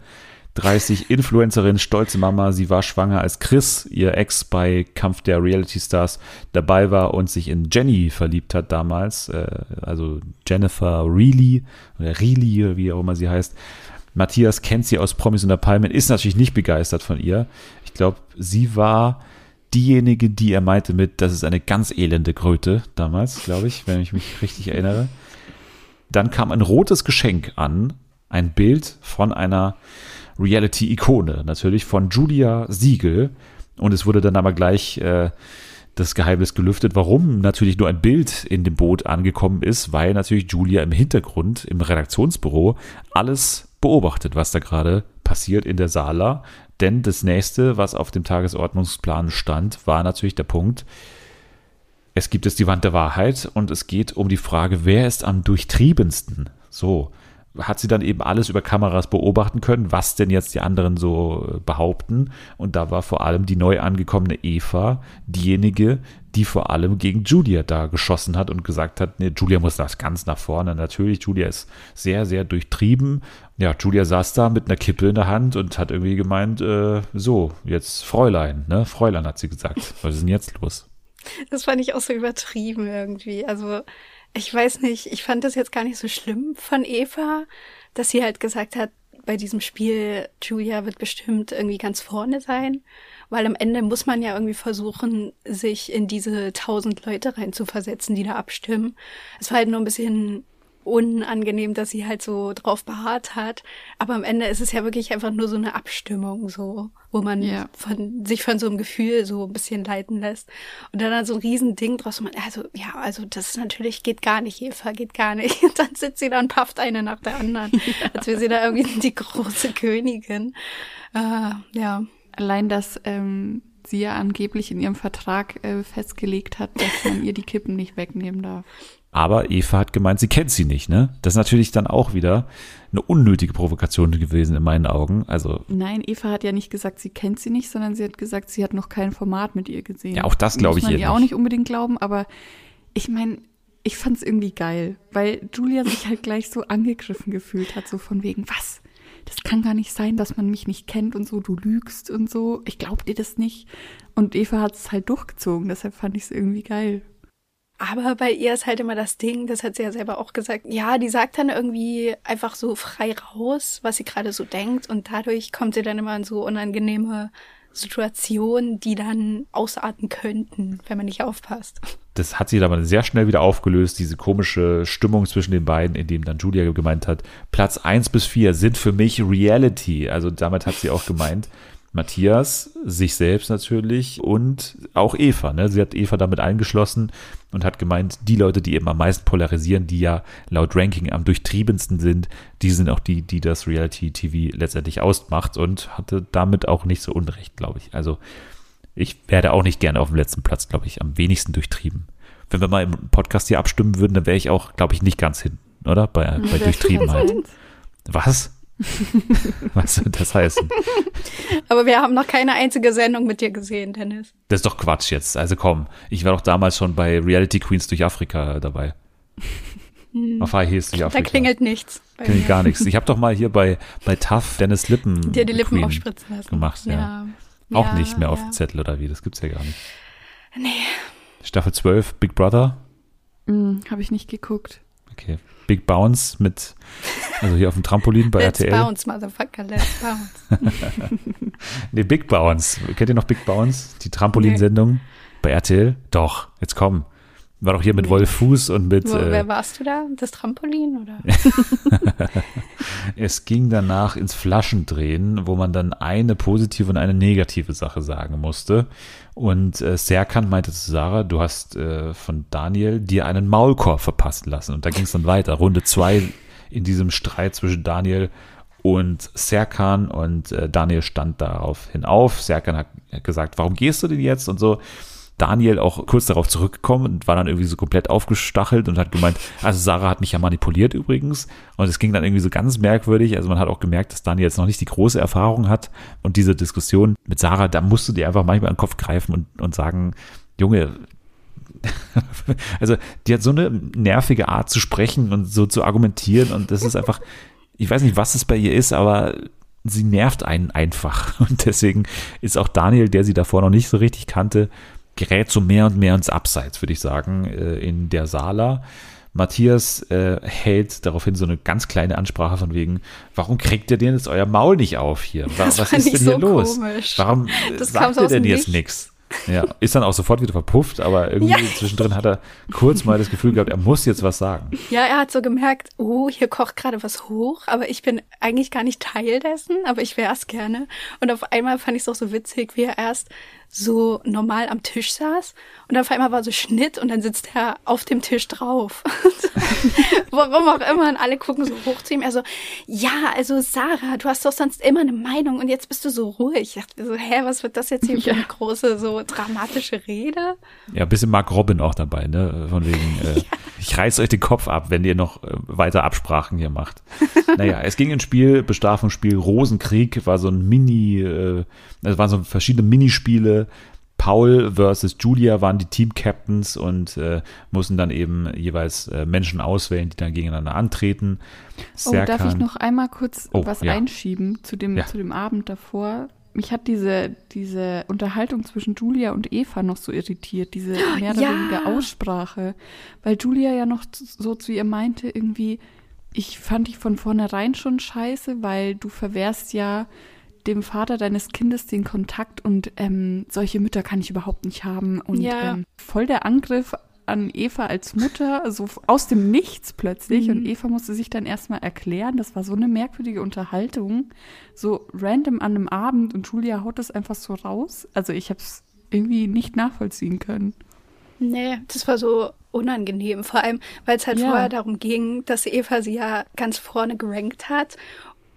30, Influencerin, stolze Mama. Sie war schwanger, als Chris, ihr Ex bei Kampf der Reality Stars, dabei war und sich in Jenny verliebt hat damals. Äh, also Jennifer Reilly oder Reilly wie auch immer sie heißt. Matthias kennt sie aus Promis unter Palmen, ist natürlich nicht begeistert von ihr. Ich glaube, sie war diejenige, die er meinte mit, das ist eine ganz elende Kröte damals, glaube ich, wenn ich mich richtig erinnere. Dann kam ein rotes Geschenk an, ein Bild von einer Reality-Ikone, natürlich von Julia Siegel. Und es wurde dann aber gleich äh, das Geheimnis gelüftet, warum natürlich nur ein Bild in dem Boot angekommen ist, weil natürlich Julia im Hintergrund, im Redaktionsbüro, alles beobachtet, was da gerade passiert in der Sala. Denn das nächste, was auf dem Tagesordnungsplan stand, war natürlich der Punkt, es gibt jetzt die Wand der Wahrheit und es geht um die Frage, wer ist am durchtriebensten? So. Hat sie dann eben alles über Kameras beobachten können, was denn jetzt die anderen so äh, behaupten. Und da war vor allem die neu angekommene Eva diejenige, die vor allem gegen Julia da geschossen hat und gesagt hat, nee, Julia muss das ganz nach vorne. Natürlich, Julia ist sehr, sehr durchtrieben. Ja, Julia saß da mit einer Kippe in der Hand und hat irgendwie gemeint, äh, so, jetzt Fräulein, ne? Fräulein hat sie gesagt. Was ist denn jetzt los? Das fand ich auch so übertrieben irgendwie. Also ich weiß nicht, ich fand das jetzt gar nicht so schlimm von Eva, dass sie halt gesagt hat, bei diesem Spiel, Julia wird bestimmt irgendwie ganz vorne sein, weil am Ende muss man ja irgendwie versuchen, sich in diese tausend Leute reinzuversetzen, die da abstimmen. Es war halt nur ein bisschen unangenehm, dass sie halt so drauf beharrt hat. Aber am Ende ist es ja wirklich einfach nur so eine Abstimmung, so, wo man Ja. von, sich von so einem Gefühl so ein bisschen leiten lässt. Und dann, dann so ein Riesending draus. Man, also, ja, also das natürlich geht gar nicht, Eva, geht gar nicht. Und dann sitzt sie da und pafft eine nach der anderen. Als wäre sie da irgendwie die große Königin. Äh, ja. allein, dass ähm, sie ja angeblich in ihrem Vertrag äh, festgelegt hat, dass man ihr die Kippen nicht wegnehmen darf. Aber Eva hat gemeint, sie kennt sie nicht, ne? Das ist natürlich dann auch wieder eine unnötige Provokation gewesen in meinen Augen. Also, Nein, Eva hat ja nicht gesagt, sie kennt sie nicht, sondern sie hat gesagt, sie hat noch kein Format mit ihr gesehen. Ja, auch das glaube ich Muss man ihr ihr auch nicht. nicht unbedingt glauben, aber ich meine, ich fand es irgendwie geil, weil Julia sich halt gleich so angegriffen gefühlt hat, so von wegen, was? Das kann gar nicht sein, dass man mich nicht kennt und so, du lügst und so. Ich glaub dir das nicht. Und Eva hat es halt durchgezogen, deshalb fand ich es irgendwie geil. Aber bei ihr ist halt immer das Ding, das hat sie ja selber auch gesagt, ja, die sagt dann irgendwie einfach so frei raus, was sie gerade so denkt und dadurch kommt sie dann immer in so unangenehme Situationen, die dann ausarten könnten, wenn man nicht aufpasst. Das hat sie aber sehr schnell wieder aufgelöst, diese komische Stimmung zwischen den beiden, in dem dann Julia gemeint hat, Platz eins bis vier sind für mich Reality. Also damit hat sie auch gemeint, Matthias, sich selbst natürlich und auch Eva. Ne? Sie hat Eva damit eingeschlossen und hat gemeint, die Leute, die eben am meisten polarisieren, die ja laut Ranking am durchtriebensten sind, die sind auch die, die das Reality-TV letztendlich ausmacht und hatte damit auch nicht so Unrecht, glaube ich. Also ich werde auch nicht gerne auf dem letzten Platz, glaube ich, am wenigsten durchtrieben. Wenn wir mal im Podcast hier abstimmen würden, dann wäre ich auch, glaube ich, nicht ganz hinten, oder? Bei, bei Durchtriebenheit. Was? Was soll das heißen? Aber wir haben noch keine einzige Sendung mit dir gesehen, Dennis. Das ist doch Quatsch jetzt. Also komm, ich war doch damals schon bei Reality Queens durch Afrika dabei. Auf High Heels durch Da Afrika. klingelt nichts. Klingelt mir. gar nichts. Ich habe doch mal hier bei, bei TAF Dennis Lippen Dir die Lippen Queen aufspritzen lassen. gemacht, ja. ja. Auch Ja, nicht mehr auf ja. dem Zettel oder wie, das gibt's ja gar nicht. Nee. Staffel 12, Big Brother, Hm, Habe ich nicht geguckt. okay. Big Bounce mit, also hier auf dem Trampolin bei Let's RTL. bounce, Motherfucker, let's bounce. Nee, Big Bounce. Kennt ihr noch Big Bounce? Die Trampolinsendung bei RTL? Doch, jetzt komm. War doch hier mit. Wolf Fuß und mit, Wo, äh, wer warst du da? Das Trampolin oder? es ging danach ins Flaschendrehen, wo man dann eine positive und eine negative Sache sagen musste. Und äh, Serkan meinte zu Sarah, du hast äh, von Daniel dir einen Maulkorb verpassen lassen. Und da ging es dann weiter. Runde zwei in diesem Streit zwischen Daniel und Serkan. Und äh, Daniel stand daraufhin auf. Serkan hat gesagt, warum gehst du denn jetzt? Und so. Daniel auch kurz darauf zurückgekommen und war dann irgendwie so komplett aufgestachelt und hat gemeint, also Sarah hat mich ja manipuliert übrigens. Und es ging dann irgendwie so ganz merkwürdig. Also man hat auch gemerkt, dass Daniel jetzt noch nicht die große Erfahrung hat. Und diese Diskussion mit Sarah, da musst du dir einfach manchmal an den Kopf greifen und, und sagen, Junge, also die hat so eine nervige Art zu sprechen und so zu argumentieren und das ist einfach, ich weiß nicht, was es bei ihr ist, aber sie nervt einen einfach und deswegen ist auch Daniel, der sie davor noch nicht so richtig kannte, gerät so mehr und mehr ins Abseits, würde ich sagen, äh, in der Sala. Matthias äh, hält daraufhin so eine ganz kleine Ansprache von wegen, warum kriegt ihr denn jetzt euer Maul nicht auf hier? Was fand ist denn hier so los? komisch. Warum äh, Das kam sagt ihr denn jetzt Nichts. nichts? Ja, ist dann auch sofort wieder verpufft, aber irgendwie Ja. zwischendrin hat er kurz mal das Gefühl gehabt, er muss jetzt was sagen. Ja, er hat so gemerkt, oh, hier kocht gerade was hoch, aber ich bin eigentlich gar nicht Teil dessen, aber ich wäre es gerne. Und auf einmal fand ich es auch so witzig, wie er erst so normal am Tisch saß und auf einmal war so Schnitt und dann sitzt er auf dem Tisch drauf. Warum auch immer und alle gucken so hoch zu ihm. Er so, ja, also Sarah, du hast doch sonst immer eine Meinung und jetzt bist du so ruhig. Ich dachte mir so, hä, was wird das jetzt hier für eine große, so dramatische Rede? Ja, ein bisschen Mark Robin auch dabei, ne? Von wegen, äh, ich reiß euch den Kopf ab, wenn ihr noch äh, weiter Absprachen hier macht. naja, es ging ins Spiel, Bestrafungsspiel, Rosenkrieg war so ein Mini, äh, es waren so verschiedene Minispiele. Paul versus Julia waren die Team-Captains und äh, mussten dann eben jeweils äh, Menschen auswählen, die dann gegeneinander antreten. Oh, darf ich Serkan- noch einmal kurz Oh, was ja. einschieben zu dem, Ja. zu dem Abend davor? Mich hat diese, diese Unterhaltung zwischen Julia und Eva noch so irritiert, diese mehr oder Ja. weniger Aussprache. Weil Julia ja noch so zu ihr meinte, irgendwie, ich fand dich von vornherein schon scheiße, weil du verwehrst ja dem Vater deines Kindes den Kontakt und ähm, solche Mütter kann ich überhaupt nicht haben. Und Ja. ähm, voll der Angriff an Eva als Mutter, so aus dem Nichts plötzlich. Mhm. Und Eva musste sich dann erstmal erklären. Das war so eine merkwürdige Unterhaltung. So random an einem Abend und Julia haut das einfach so raus. Also ich habe es irgendwie nicht nachvollziehen können. Nee, das war so unangenehm. Vor allem, weil es halt Ja. vorher darum ging, dass Eva sie ja ganz vorne gerankt hat.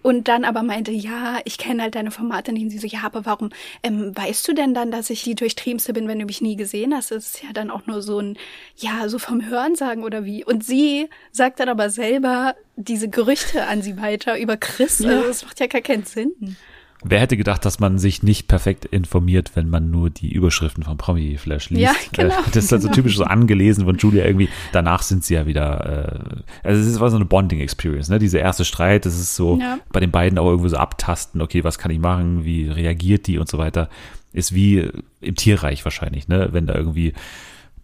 Und dann aber meinte, ja, ich kenne halt deine Formate nicht. Und sie so, ja, aber warum ähm, weißt du denn dann, dass ich die Durchtriebste bin, wenn du mich nie gesehen hast? Das ist ja dann auch nur so ein, ja, so vom Hörensagen oder wie. Und sie sagt dann aber selber diese Gerüchte an sie weiter über Chris. Ja. Also das macht ja gar keinen Sinn. Wer hätte gedacht, dass man sich nicht perfekt informiert, wenn man nur die Überschriften von Promi Flash liest? Ja, genau, Äh, Das ist halt so genau. typisch so angelesen von Julia irgendwie. Danach sind sie ja wieder, äh, also es war so eine Bonding-Experience, ne? Dieser erste Streit, das ist so Ja. bei den beiden auch irgendwo so abtasten, okay, was kann ich machen, wie reagiert die und so weiter. Ist wie im Tierreich wahrscheinlich, ne? Wenn da irgendwie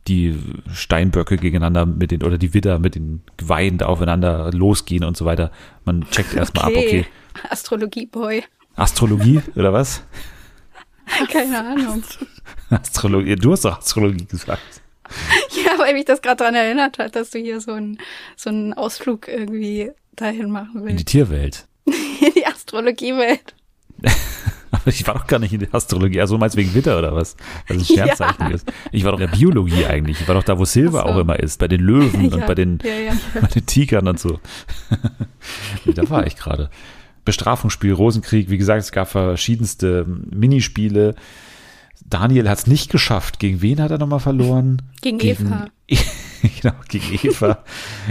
die Steinböcke gegeneinander mit den, oder die Widder mit den Geweihen da aufeinander losgehen und so weiter. Man checkt erstmal ab, okay. Astrologie-Boy. Astrologie oder was? Keine Ahnung. Astrologie, du hast doch Astrologie gesagt. Ja, weil mich das gerade daran erinnert hat, dass du hier so einen so einen Ausflug irgendwie dahin machen In die willst. Tierwelt. In die Astrologiewelt. Aber ich war doch gar nicht in der Astrologie. Also meinst du wegen Witter oder was? Weil es ein Ja. Sternzeichen ist. Ich war doch in der Biologie eigentlich. Ich war doch da, wo Silber so. auch immer ist. Bei den Löwen und Ja, bei den, ja, ja. bei den Tigern und so. da war ich gerade. Bestrafungsspiel, Rosenkrieg. Wie gesagt, es gab verschiedenste Minispiele. Daniel hat es nicht geschafft. Gegen wen hat er nochmal verloren? Gegen Eva. genau, gegen Eva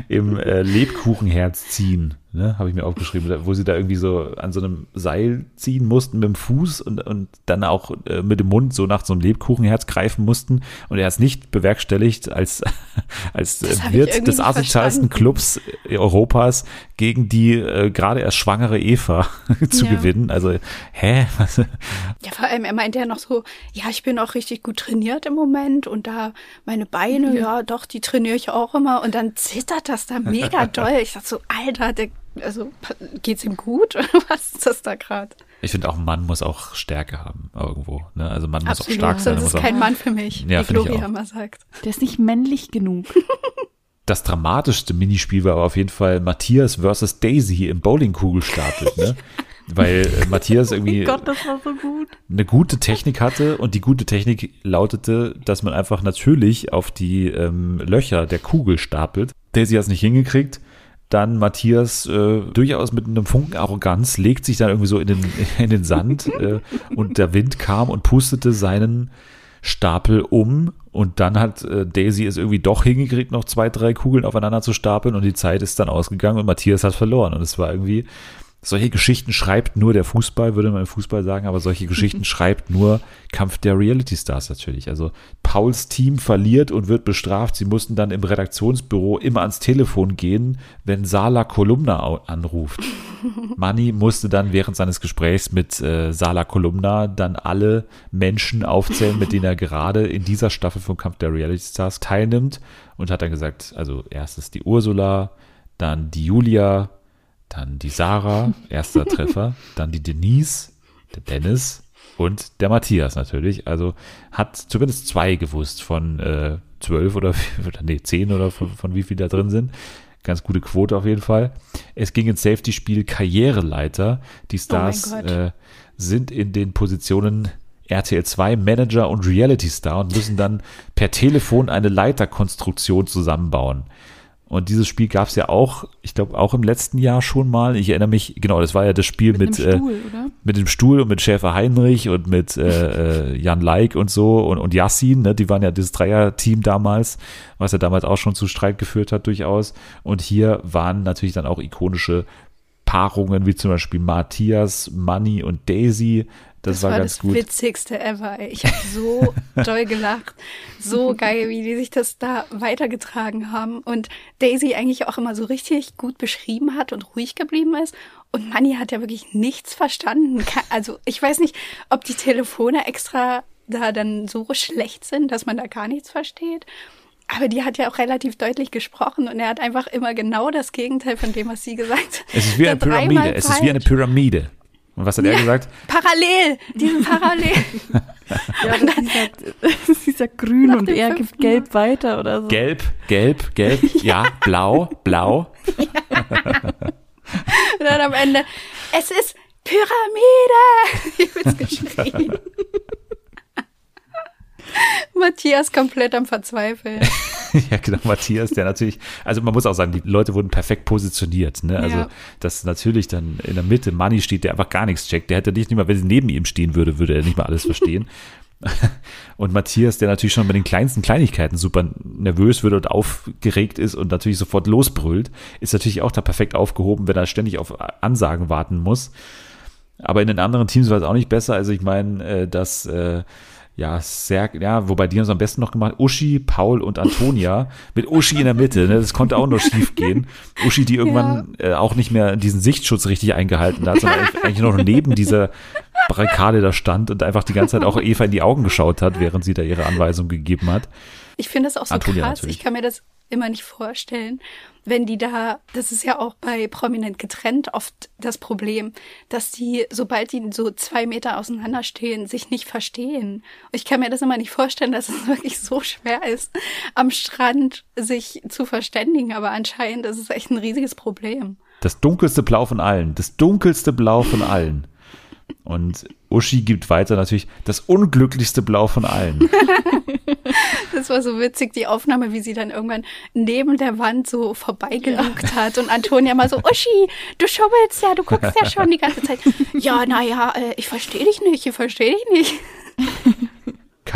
im äh, Lebkuchenherz ziehen, ne, habe ich mir aufgeschrieben, wo sie da irgendwie so an so einem Seil ziehen mussten mit dem Fuß und, und dann auch äh, mit dem Mund so nach so einem Lebkuchenherz greifen mussten und er hat es nicht bewerkstelligt als, als äh, Wirt des asozialsten. Clubs Europas gegen die äh, gerade erst schwangere Eva zu Ja. gewinnen. Also, hä? Was? Ja, vor allem, er meinte ja noch so, ja, ich bin auch richtig gut trainiert im Moment und da meine Beine, ja, doch, die trainiere ich auch immer und dann zittert das da mega doll. Ich dachte so, Alter, der, also geht's ihm gut oder was ist das da gerade? Ich finde auch, ein Mann muss auch Stärke haben irgendwo. Ne? Also man muss auch stark sein. muss ist auch, kein Mann für mich, Ja, wie Gloria auch. immer sagt. Der ist nicht männlich genug. Das dramatischste Minispiel war aber auf jeden Fall Matthias versus Daisy im Bowlingkugelstapel, ne? Weil äh, Matthias irgendwie Oh Gott, das war so gut. eine gute Technik hatte und die gute Technik lautete, dass man einfach natürlich auf die ähm, Löcher der Kugel stapelt. Daisy hat es nicht hingekriegt. Dann Matthias äh, durchaus mit einem Funken Arroganz legt sich dann irgendwie so in den, in den Sand äh, und der Wind kam und pustete seinen Stapel um. Und dann hat äh, Daisy es irgendwie doch hingekriegt, noch zwei, drei Kugeln aufeinander zu stapeln. Und die Zeit ist dann ausgegangen und Matthias hat verloren. Und es war irgendwie solche Geschichten schreibt nur der Fußball, würde man im Fußball sagen, aber solche Geschichten schreibt nur Kampf der Reality Stars natürlich. Also Pauls Team verliert und wird bestraft. Sie mussten dann im Redaktionsbüro immer ans Telefon gehen, wenn Sala Kolumna anruft. Manni musste dann während seines Gesprächs mit äh, Sala Kolumna dann alle Menschen aufzählen, mit denen er gerade in dieser Staffel vom Kampf der Reality Stars teilnimmt und hat dann gesagt, also erstes die Ursula, dann die Julia, dann die Sarah, erster Treffer, dann die Denise, der Dennis und der Matthias natürlich. Also hat zumindest zwei gewusst von äh, zwölf oder, oder nee, zehn oder von, von wie viel da drin sind. Ganz gute Quote auf jeden Fall. Es ging ins Safety-Spiel Karriereleiter. Die Stars Gott. äh, sind in den Positionen RTL 2 Manager und Reality Star und müssen dann per Telefon eine Leiterkonstruktion zusammenbauen. Und dieses Spiel gab es ja auch, ich glaube auch im letzten Jahr schon mal. Ich erinnere mich, genau, das war ja das Spiel mit, Mit, einem äh, Stuhl, oder? mit dem Stuhl und mit Schäfer Heinrich und mit äh, äh, Jan Leik und so und, und Yassin, ne, die waren ja dieses Dreier-Team damals, was ja damals auch schon zu Streit geführt hat durchaus. Und hier waren natürlich dann auch ikonische Paarungen, wie zum Beispiel Matthias, Manny und Daisy. Das, Das, war, war, ganz das gut. Witzigste ever. Ey. Ich habe so doll gelacht. So geil, wie die sich das da weitergetragen haben. Und Daisy eigentlich auch immer so richtig gut beschrieben hat und ruhig geblieben ist. Und Manny hat ja wirklich nichts verstanden. Also ich weiß nicht, ob die Telefone extra da dann so schlecht sind, dass man da gar nichts versteht. Aber die hat ja auch relativ deutlich gesprochen und er hat einfach immer genau das Gegenteil von dem, was sie gesagt hat. Es ist wie eine Pyramide. Es ist wie eine. Pyramide. Und was hat er gesagt? Parallel, die sind parallel. Ja, das ist dieser, dieser grün Nach und er gibt gelb weiter oder so. Gelb, gelb, gelb, ja, blau, blau. Und dann am Ende, es ist Pyramide! Ich bin's geschrien. Matthias komplett am Verzweifeln. Ja, genau, Matthias, der natürlich, also man muss auch sagen, die Leute wurden perfekt positioniert, ne? Also, Ja. dass natürlich dann in der Mitte Manni steht, der einfach gar nichts checkt. Der hätte nicht mal, wenn sie neben ihm stehen würde, würde er nicht mal alles verstehen. Und Matthias, der natürlich schon bei den kleinsten Kleinigkeiten super nervös wird und aufgeregt ist und natürlich sofort losbrüllt, ist natürlich auch da perfekt aufgehoben, wenn er ständig auf Ansagen warten muss. Aber in den anderen Teams war es auch nicht besser. Also ich meine, äh, dass äh, ja, sehr, ja, wobei die haben es am besten noch gemacht. Uschi, Paul und Antonia mit Uschi in der Mitte. Ne? Das konnte auch nur schief gehen. Uschi, die irgendwann äh, auch nicht mehr diesen Sichtschutz richtig eingehalten hat, sondern eigentlich- eigentlich noch neben dieser Barrikade da stand und einfach die ganze Zeit auch Eva in die Augen geschaut hat, während sie da ihre Anweisung gegeben hat. Ich finde das auch so Antonia krass. natürlich. Ich kann mir das immer nicht vorstellen, wenn die da, das ist ja auch bei Prominent getrennt oft das Problem, dass die, sobald die so zwei Meter auseinander stehen, sich nicht verstehen. Und ich kann mir das immer nicht vorstellen, dass es wirklich so schwer ist, am Strand sich zu verständigen. Aber anscheinend ist es echt ein riesiges Problem. Das dunkelste Blau von allen. Das dunkelste Blau von allen. Und Uschi gibt weiter natürlich das unglücklichste Blau von allen. Das war so witzig, die Aufnahme, wie sie dann irgendwann neben der Wand so vorbeigelugt hat und Antonia mal so, Uschi, du schummelst ja, du guckst ja schon die ganze Zeit. Ja, naja, äh, ich verstehe dich nicht, ich verstehe dich nicht.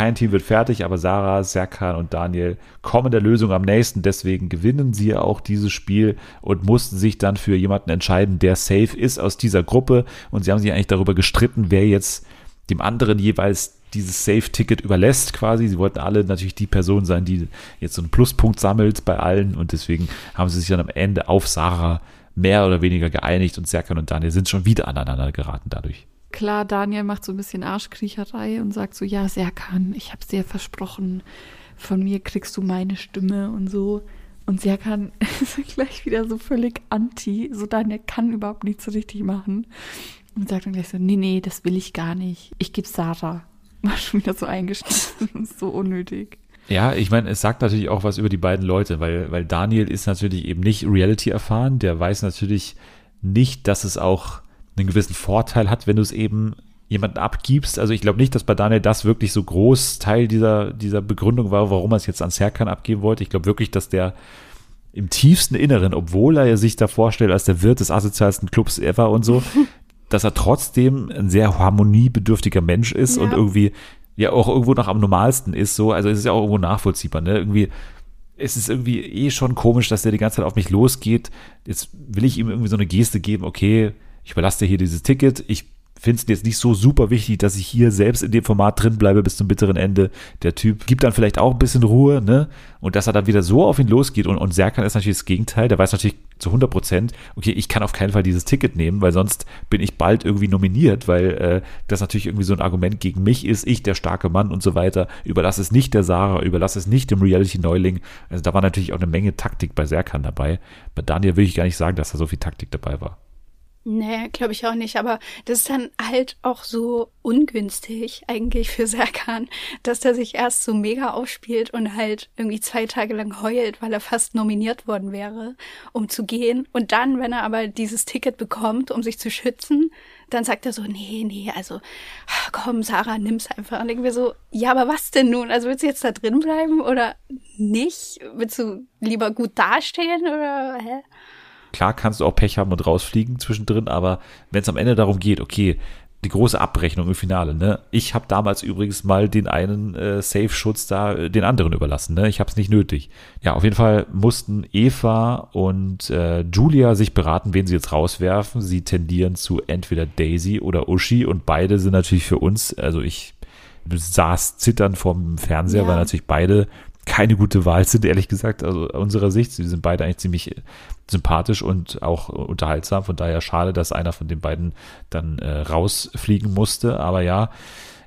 Kein Team wird fertig, aber Sarah, Serkan und Daniel kommen der Lösung am nächsten. Deswegen gewinnen sie auch dieses Spiel und mussten sich dann für jemanden entscheiden, der safe ist aus dieser Gruppe. Und sie haben sich eigentlich darüber gestritten, wer jetzt dem anderen jeweils dieses Safe-Ticket überlässt quasi. Sie wollten alle natürlich die Person sein, die jetzt so einen Pluspunkt sammelt bei allen. Und deswegen haben sie sich dann am Ende auf Sarah mehr oder weniger geeinigt. Und Serkan und Daniel sind schon wieder aneinander geraten dadurch. Klar, Daniel macht so ein bisschen Arschkriecherei und sagt so, ja, Serkan, ich hab's dir versprochen, von mir kriegst du meine Stimme und so. Und Serkan ist gleich wieder so völlig anti, so Daniel kann überhaupt nichts richtig machen. Und sagt dann gleich so, nee, nee, das will ich gar nicht. Ich geb's Sarah. War schon wieder so eingeschnitten, so unnötig. Ja, ich meine, es sagt natürlich auch was über die beiden Leute, weil, weil Daniel ist natürlich eben nicht Reality erfahren. Der weiß natürlich nicht, dass es auch einen gewissen Vorteil hat, wenn du es eben jemanden abgibst. Also ich glaube nicht, dass bei Daniel das wirklich so groß Teil dieser, dieser Begründung war, warum er es jetzt an Serkan abgeben wollte. Ich glaube wirklich, dass der im tiefsten Inneren, obwohl er sich da vorstellt als der Wirt des asozialsten Clubs ever und so, dass er trotzdem ein sehr harmoniebedürftiger Mensch ist Ja. und irgendwie ja auch irgendwo noch am normalsten ist so. Also es ist ja auch irgendwo nachvollziehbar, ne? Irgendwie es ist irgendwie eh schon komisch, dass der die ganze Zeit auf mich losgeht. Jetzt will ich ihm irgendwie so eine Geste geben, okay, ich überlasse dir hier dieses Ticket. Ich finde es jetzt nicht so super wichtig, dass ich hier selbst in dem Format drin bleibe bis zum bitteren Ende. Der Typ gibt dann vielleicht auch ein bisschen Ruhe, ne? Und dass er dann wieder so auf ihn losgeht und, und Serkan ist natürlich das Gegenteil. Der weiß natürlich zu 100 Prozent, okay, ich kann auf keinen Fall dieses Ticket nehmen, weil sonst bin ich bald irgendwie nominiert, weil äh, das natürlich irgendwie so ein Argument gegen mich ist, ich der starke Mann und so weiter. Überlass es nicht der Sarah, überlass es nicht dem Reality-Neuling. Also da war natürlich auch eine Menge Taktik bei Serkan dabei. Bei Daniel will ich gar nicht sagen, dass da so viel Taktik dabei war. Nee, glaube ich auch nicht. Aber das ist dann halt auch so ungünstig eigentlich für Serkan, dass der sich erst so mega aufspielt und halt irgendwie zwei Tage lang heult, weil er fast nominiert worden wäre, um zu gehen. Und dann, wenn er aber dieses Ticket bekommt, um sich zu schützen, dann sagt er so, nee, nee, also komm, Sarah, nimm's einfach. Und wir so, ja, aber was denn nun? Also willst du jetzt da drin bleiben oder nicht? Willst du lieber gut dastehen oder hä? Klar kannst du auch Pech haben und rausfliegen zwischendrin, aber wenn es am Ende darum geht, okay, die große Abrechnung im Finale, ne? Ich habe damals übrigens mal den einen äh, Safe-Schutz da äh, den anderen überlassen, ne? Ich habe es nicht nötig. Ja, auf jeden Fall mussten Eva und äh, Julia sich beraten, wen sie jetzt rauswerfen. Sie tendieren zu entweder Daisy oder Uschi und beide sind natürlich für uns, also ich saß zitternd vorm Fernseher, Ja. weil natürlich beide keine gute Wahl sind, ehrlich gesagt, also aus unserer Sicht. Sie sind beide eigentlich ziemlich äh, sympathisch und auch unterhaltsam. Von daher schade, dass einer von den beiden dann äh, rausfliegen musste. Aber ja,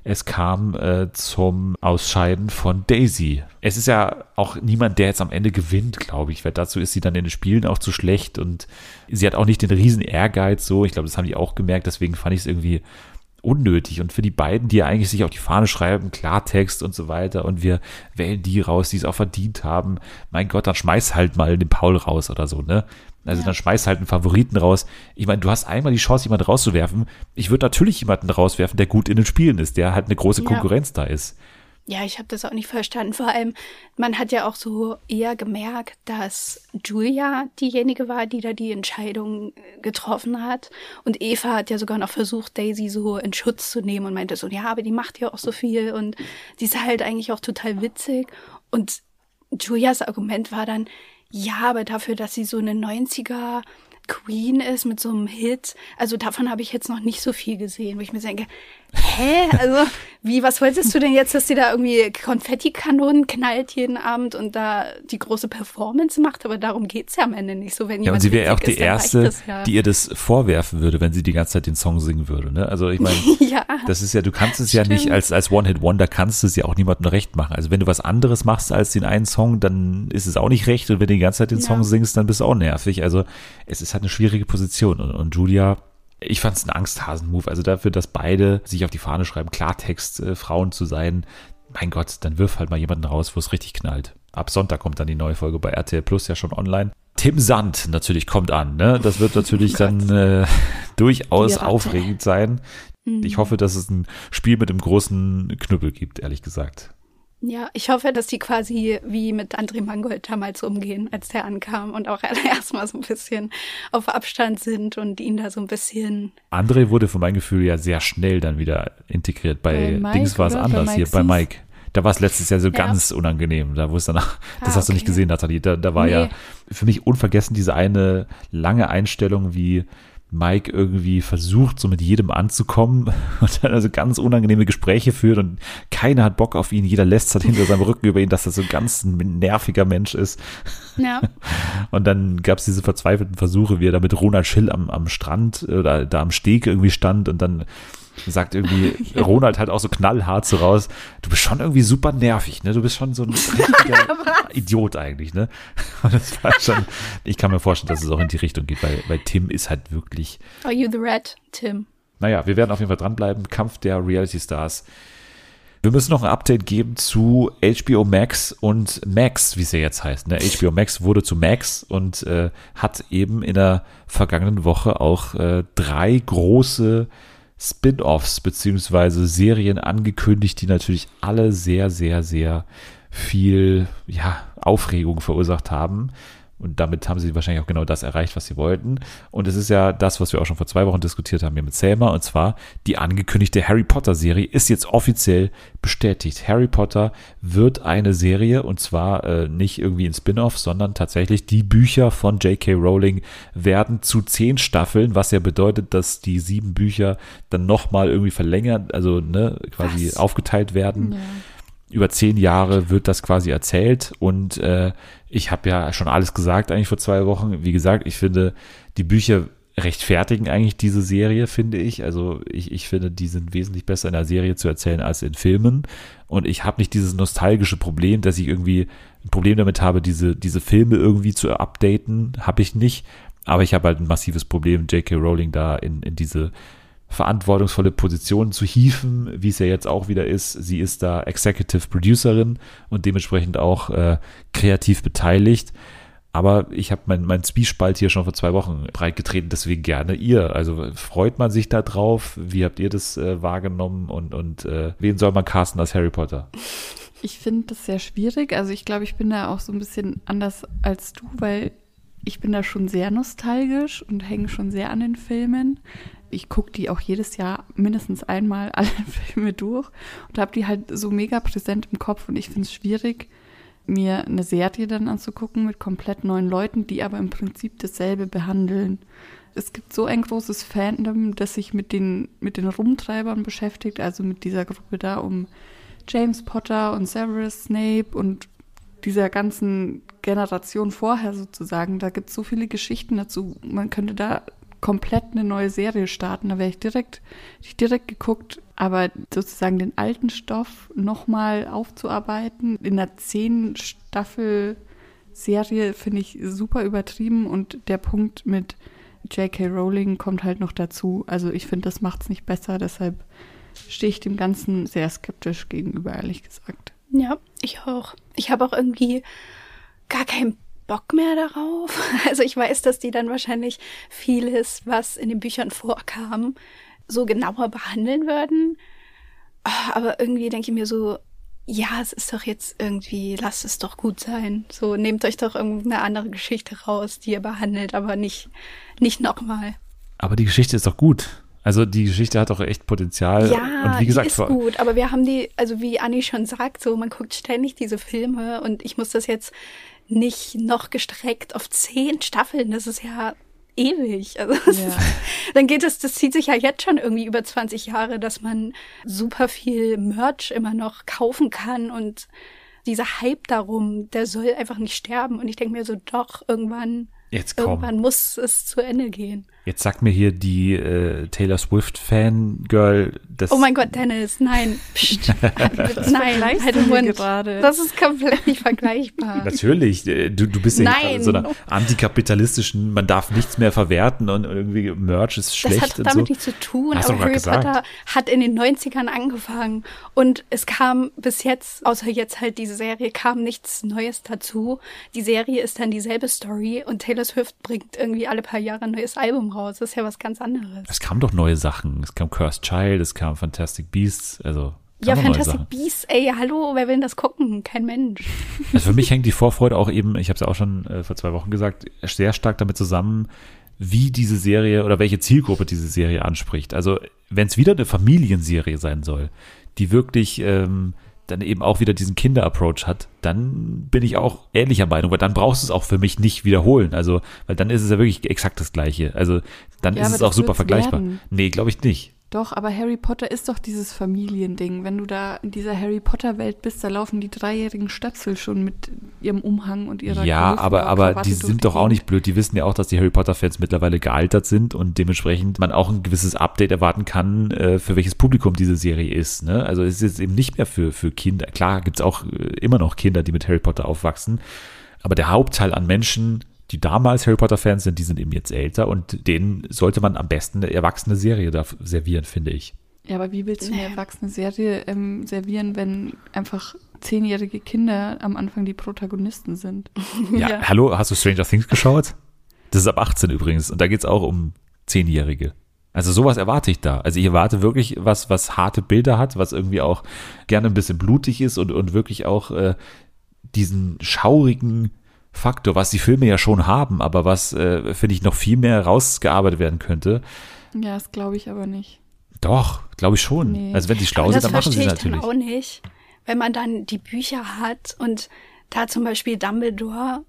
es kam äh, zum Ausscheiden von Daisy. Es ist ja auch niemand, der jetzt am Ende gewinnt, glaube ich, weil dazu ist sie dann in den Spielen auch zu schlecht und sie hat auch nicht den riesen Ehrgeiz so. Ich glaube, das haben die auch gemerkt, deswegen fand ich es irgendwie unnötig und für die beiden, die ja eigentlich sich auf die Fahne schreiben, Klartext und so weiter und wir wählen die raus, die es auch verdient haben. Mein Gott, dann schmeiß halt mal den Paul raus oder so, ne? Also Ja. dann schmeiß halt einen Favoriten raus. Ich meine, du hast einmal die Chance, jemanden rauszuwerfen. Ich würde natürlich jemanden rauswerfen, der gut in den Spielen ist, der halt eine große Ja. Konkurrenz da ist. Ja, ich habe das auch nicht verstanden. Vor allem, man hat ja auch so eher gemerkt, dass Julia diejenige war, die da die Entscheidung äh, getroffen hat. Und Eva hat ja sogar noch versucht, Daisy so in Schutz zu nehmen und meinte so, ja, aber die macht ja auch so viel und die ist halt eigentlich auch total witzig. Und Julias Argument war dann, ja, aber dafür, dass sie so eine 90er Queen ist mit so einem Hit. Also davon habe ich jetzt noch nicht so viel gesehen, wo ich mir denke, hä? Also wie, was wolltest du denn jetzt, dass die da irgendwie Konfettikanonen knallt jeden Abend und da die große Performance macht? Aber darum geht's ja am Ende nicht so, wenn Ja, und jemand sie wäre auch die ist, Erste, ja. die ihr das vorwerfen würde, wenn sie die ganze Zeit den Song singen würde. Ne? Also ich meine, ja. das ist ja, du kannst es ja nicht Stimmt. als, als One-Hit-Wonder, kannst du es ja auch niemandem recht machen. Also wenn du was anderes machst als den einen Song, dann ist es auch nicht recht. Und wenn du die ganze Zeit den Ja. Song singst, dann bist du auch nervig. Also es ist halt eine schwierige Position. Und, und Julia, ich fand es ein Angsthasen-Move. Also dafür, dass beide sich auf die Fahne schreiben, Klartext, äh, Frauen zu sein. Mein Gott, dann wirf halt mal jemanden raus, wo es richtig knallt. Ab Sonntag kommt dann die neue Folge bei RTL Plus ja schon online. Tim Sand natürlich kommt an. Ne? Das wird natürlich dann äh, durchaus aufregend sein. Mhm. Ich hoffe, dass es ein Spiel mit dem großen Knüppel gibt, ehrlich gesagt. Ja, ich hoffe, dass die quasi wie mit André Mangold damals umgehen, als der ankam und auch erstmal so ein bisschen auf Abstand sind und ihn da so ein bisschen. André wurde von meinem Gefühl ja sehr schnell dann wieder integriert. Bei, Bei Dings war es? Bei anders Mike hier, bei? Mike. Da war es letztes Jahr so Ja. ganz unangenehm. Da wo es danach, das Ah, hast du nicht okay. gesehen, Nathalie. Da, da war Nee. ja für mich unvergessen diese eine lange Einstellung, wie Mike irgendwie versucht, so mit jedem anzukommen und dann also ganz unangenehme Gespräche führt und keiner hat Bock auf ihn, jeder lästert hinter seinem Rücken über ihn, dass er so ein ganz nerviger Mensch ist. Ja, Und dann gab es diese verzweifelten Versuche, wie er da mit Ronald Schill am, am Strand oder da am Steg irgendwie stand und dann sagt irgendwie Ronald halt auch so knallhart so raus, du bist schon irgendwie super nervig, ne? Du bist schon so ein richtiger Idiot eigentlich, ne? Und das war schon, ich kann mir vorstellen, dass es auch in die Richtung geht, weil, weil Tim ist halt wirklich, Are you the red, Tim? naja, wir werden auf jeden Fall dranbleiben. Kampf der Reality Stars. Wir müssen noch ein Update geben zu HBO Max und Max, wie es ja jetzt heißt. Ne? HBO Max wurde zu Max und äh, hat eben in der vergangenen Woche auch äh, drei große Spin-offs beziehungsweise Serien angekündigt, die natürlich alle sehr, sehr, sehr viel ja, Aufregung verursacht haben. Und damit haben sie wahrscheinlich auch genau das erreicht, was sie wollten. Und es ist ja das, was wir auch schon vor zwei Wochen diskutiert haben hier mit Selma. Und zwar die angekündigte Harry Potter Serie ist jetzt offiziell bestätigt. Harry Potter wird eine Serie und zwar äh, nicht irgendwie ein Spin-off, sondern tatsächlich die Bücher von J.K. Rowling werden zu zehn Staffeln, was ja bedeutet, dass die sieben Bücher dann nochmal irgendwie verlängert, also ne, quasi Was? aufgeteilt werden Ja. Über zehn Jahre wird das quasi erzählt und äh, ich habe ja schon alles gesagt eigentlich vor zwei Wochen. Wie gesagt, ich finde, die Bücher rechtfertigen eigentlich diese Serie, finde ich. Also ich, ich finde, die sind wesentlich besser in der Serie zu erzählen als in Filmen. Und ich habe nicht dieses nostalgische Problem, dass ich irgendwie ein Problem damit habe, diese, diese Filme irgendwie zu updaten. Habe ich nicht. Aber ich habe halt ein massives Problem, J.K. Rowling da in, in diese verantwortungsvolle Position zu hieven, wie es ja jetzt auch wieder ist. Sie ist da Executive Producerin und dementsprechend auch äh, kreativ beteiligt. Aber ich habe mein, mein Zwiespalt hier schon vor zwei Wochen breitgetreten, deswegen gerne ihr. Also freut man sich da drauf? Wie habt ihr das äh, wahrgenommen? Und, und äh, wen soll man casten als Harry Potter? Ich finde das sehr schwierig. Also ich glaube, ich bin da auch so ein bisschen anders als du, weil ich bin da schon sehr nostalgisch und hänge schon sehr an den Filmen. Ich gucke die auch jedes Jahr mindestens einmal alle Filme durch und habe die halt so mega präsent im Kopf und ich finde es schwierig, mir eine Serie dann anzugucken mit komplett neuen Leuten, die aber im Prinzip dasselbe behandeln. Es gibt so ein großes Fandom, das sich mit den, mit den Rumtreibern beschäftigt, also mit dieser Gruppe da um James Potter und Severus Snape und dieser ganzen Generation vorher sozusagen. Da gibt es so viele Geschichten dazu. Man könnte da komplett eine neue Serie starten. Da wäre ich direkt, ich direkt geguckt, aber sozusagen den alten Stoff nochmal aufzuarbeiten in einer zehn Staffel Serie finde ich super übertrieben und der Punkt mit J.K. Rowling kommt halt noch dazu. Also ich finde, das macht es nicht besser, deshalb stehe ich dem Ganzen sehr skeptisch gegenüber, ehrlich gesagt. Ja, ich auch. Ich habe auch irgendwie gar keinen Bock mehr darauf. Also ich weiß, dass die dann wahrscheinlich vieles, was in den Büchern vorkam, so genauer behandeln würden. Ah, Aber irgendwie denke ich mir so, ja, es ist doch jetzt irgendwie, lasst es doch gut sein. So, nehmt euch doch irgendeine andere Geschichte raus, die ihr behandelt, aber nicht, nicht nochmal. Aber die Geschichte ist doch gut. Also die Geschichte hat doch echt Potenzial. Ja, und wie gesagt, die ist gut, aber wir haben die, also wie Anni schon sagt, so man guckt ständig diese Filme und ich muss das jetzt nicht noch gestreckt auf zehn Staffeln. Das ist ja ewig. Also Ja. ist, dann geht es, das zieht sich ja jetzt schon irgendwie über 20 Jahre, dass man super viel Merch immer noch kaufen kann und dieser Hype darum, der soll einfach nicht sterben. Und ich denke mir so, doch, irgendwann, irgendwann muss es zu Ende gehen. Jetzt sagt mir hier die äh, Taylor Swift Fangirl, dass Oh mein Gott, Dennis, nein. Psst. nein, halt den Mund. gerade? Das ist komplett nicht vergleichbar. Natürlich, äh, du, du bist ja Nein. in so einer antikapitalistischen, man darf nichts mehr verwerten und irgendwie Merch ist Das schlecht hat und damit so. nichts zu tun, Hast du aber Harry gesagt. Potter hat in den 90ern angefangen und es kam bis jetzt, außer jetzt halt diese Serie, kam nichts Neues dazu. Die Serie ist dann dieselbe Story und Taylor Swift bringt irgendwie alle paar Jahre ein neues Album raus. Das ist ja was ganz anderes. Es kamen doch neue Sachen. Es kam Cursed Child, es kam Fantastic Beasts, also Ja, Fantastic. Beasts, ey, hallo, wer will denn das gucken? Kein Mensch. Also für mich hängt die Vorfreude auch eben, ich habe es ja auch schon äh, vor zwei Wochen gesagt, sehr stark damit zusammen, wie diese Serie oder welche Zielgruppe diese Serie anspricht. Also wenn es wieder eine Familienserie sein soll, die wirklich ähm, dann eben auch wieder diesen Kinder-Approach hat, dann bin ich auch ähnlicher Meinung, weil dann brauchst du es auch für mich nicht wiederholen. Also, weil dann ist es ja wirklich exakt das Gleiche. Also dann Ja, ist es auch super vergleichbar. werden. Nee, glaube ich nicht. Doch, aber Harry Potter ist doch dieses Familiending. Wenn du da in dieser Harry Potter Welt bist, da laufen die dreijährigen Stöpsel schon mit ihrem Umhang und ihrer Ja, aber, aber die sind doch auch nicht blöd. Die wissen ja auch, dass die Harry Potter-Fans mittlerweile gealtert sind und dementsprechend man auch ein gewisses Update erwarten kann, äh, für welches Publikum diese Serie ist. Ne? Also es ist jetzt eben nicht mehr für, für Kinder. Klar gibt's auch äh, immer noch Kinder, die mit Harry Potter aufwachsen. Aber der Hauptteil an Menschen, die damals Harry Potter-Fans sind, die sind eben jetzt älter und denen sollte man am besten eine erwachsene Serie da servieren, finde ich. Ja, aber wie willst du eine erwachsene Serie ähm, servieren, wenn einfach zehnjährige Kinder am Anfang die Protagonisten sind? Ja, Ja. hallo, hast du Stranger Things geschaut? Das ist ab 18 übrigens und da geht's auch um Zehnjährige. Also sowas erwarte ich da. Also ich erwarte wirklich was, was harte Bilder hat, was irgendwie auch gerne ein bisschen blutig ist und, und wirklich auch äh, diesen schaurigen Faktor, was die Filme ja schon haben, aber was, äh, finde ich, noch viel mehr rausgearbeitet werden könnte. Ja, das glaube ich aber nicht. Doch, glaube ich schon. Nee. Also wenn sie schlau Aber sind, das dann machen sie ich natürlich. auch nicht, wenn man dann die Bücher hat und da zum Beispiel Dumbledore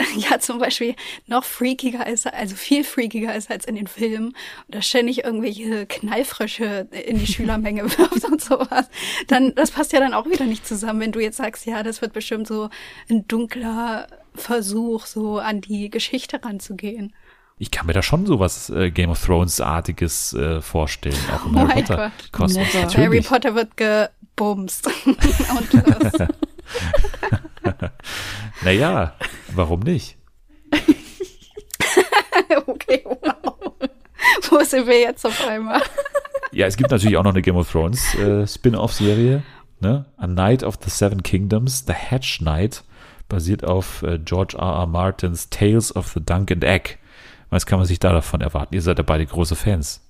ja zum Beispiel noch freakiger ist, also viel freakiger ist als in den Filmen und da ständig irgendwelche Knallfrösche in die Schülermenge wirft und sowas, dann das passt ja dann auch wieder nicht zusammen, wenn du jetzt sagst, ja, das wird bestimmt so ein dunkler Versuch, so an die Geschichte ranzugehen. Ich kann mir da schon sowas äh, Game of Thrones-artiges äh, vorstellen, auch im Oh Harry Potter Gott. Kosmos. Harry. Potter wird gebumst. und Naja, warum nicht? okay, wow. Wo sind wir jetzt auf einmal? Ja, es gibt natürlich auch noch eine Game of Thrones äh, Spin-off-Serie. Ne? A Knight of the Seven Kingdoms, The Hedge Knight, basiert auf äh, George R. R. Martins Tales of the Dunk and Egg. Was kann man sich da davon erwarten? Ihr seid ja beide große Fans.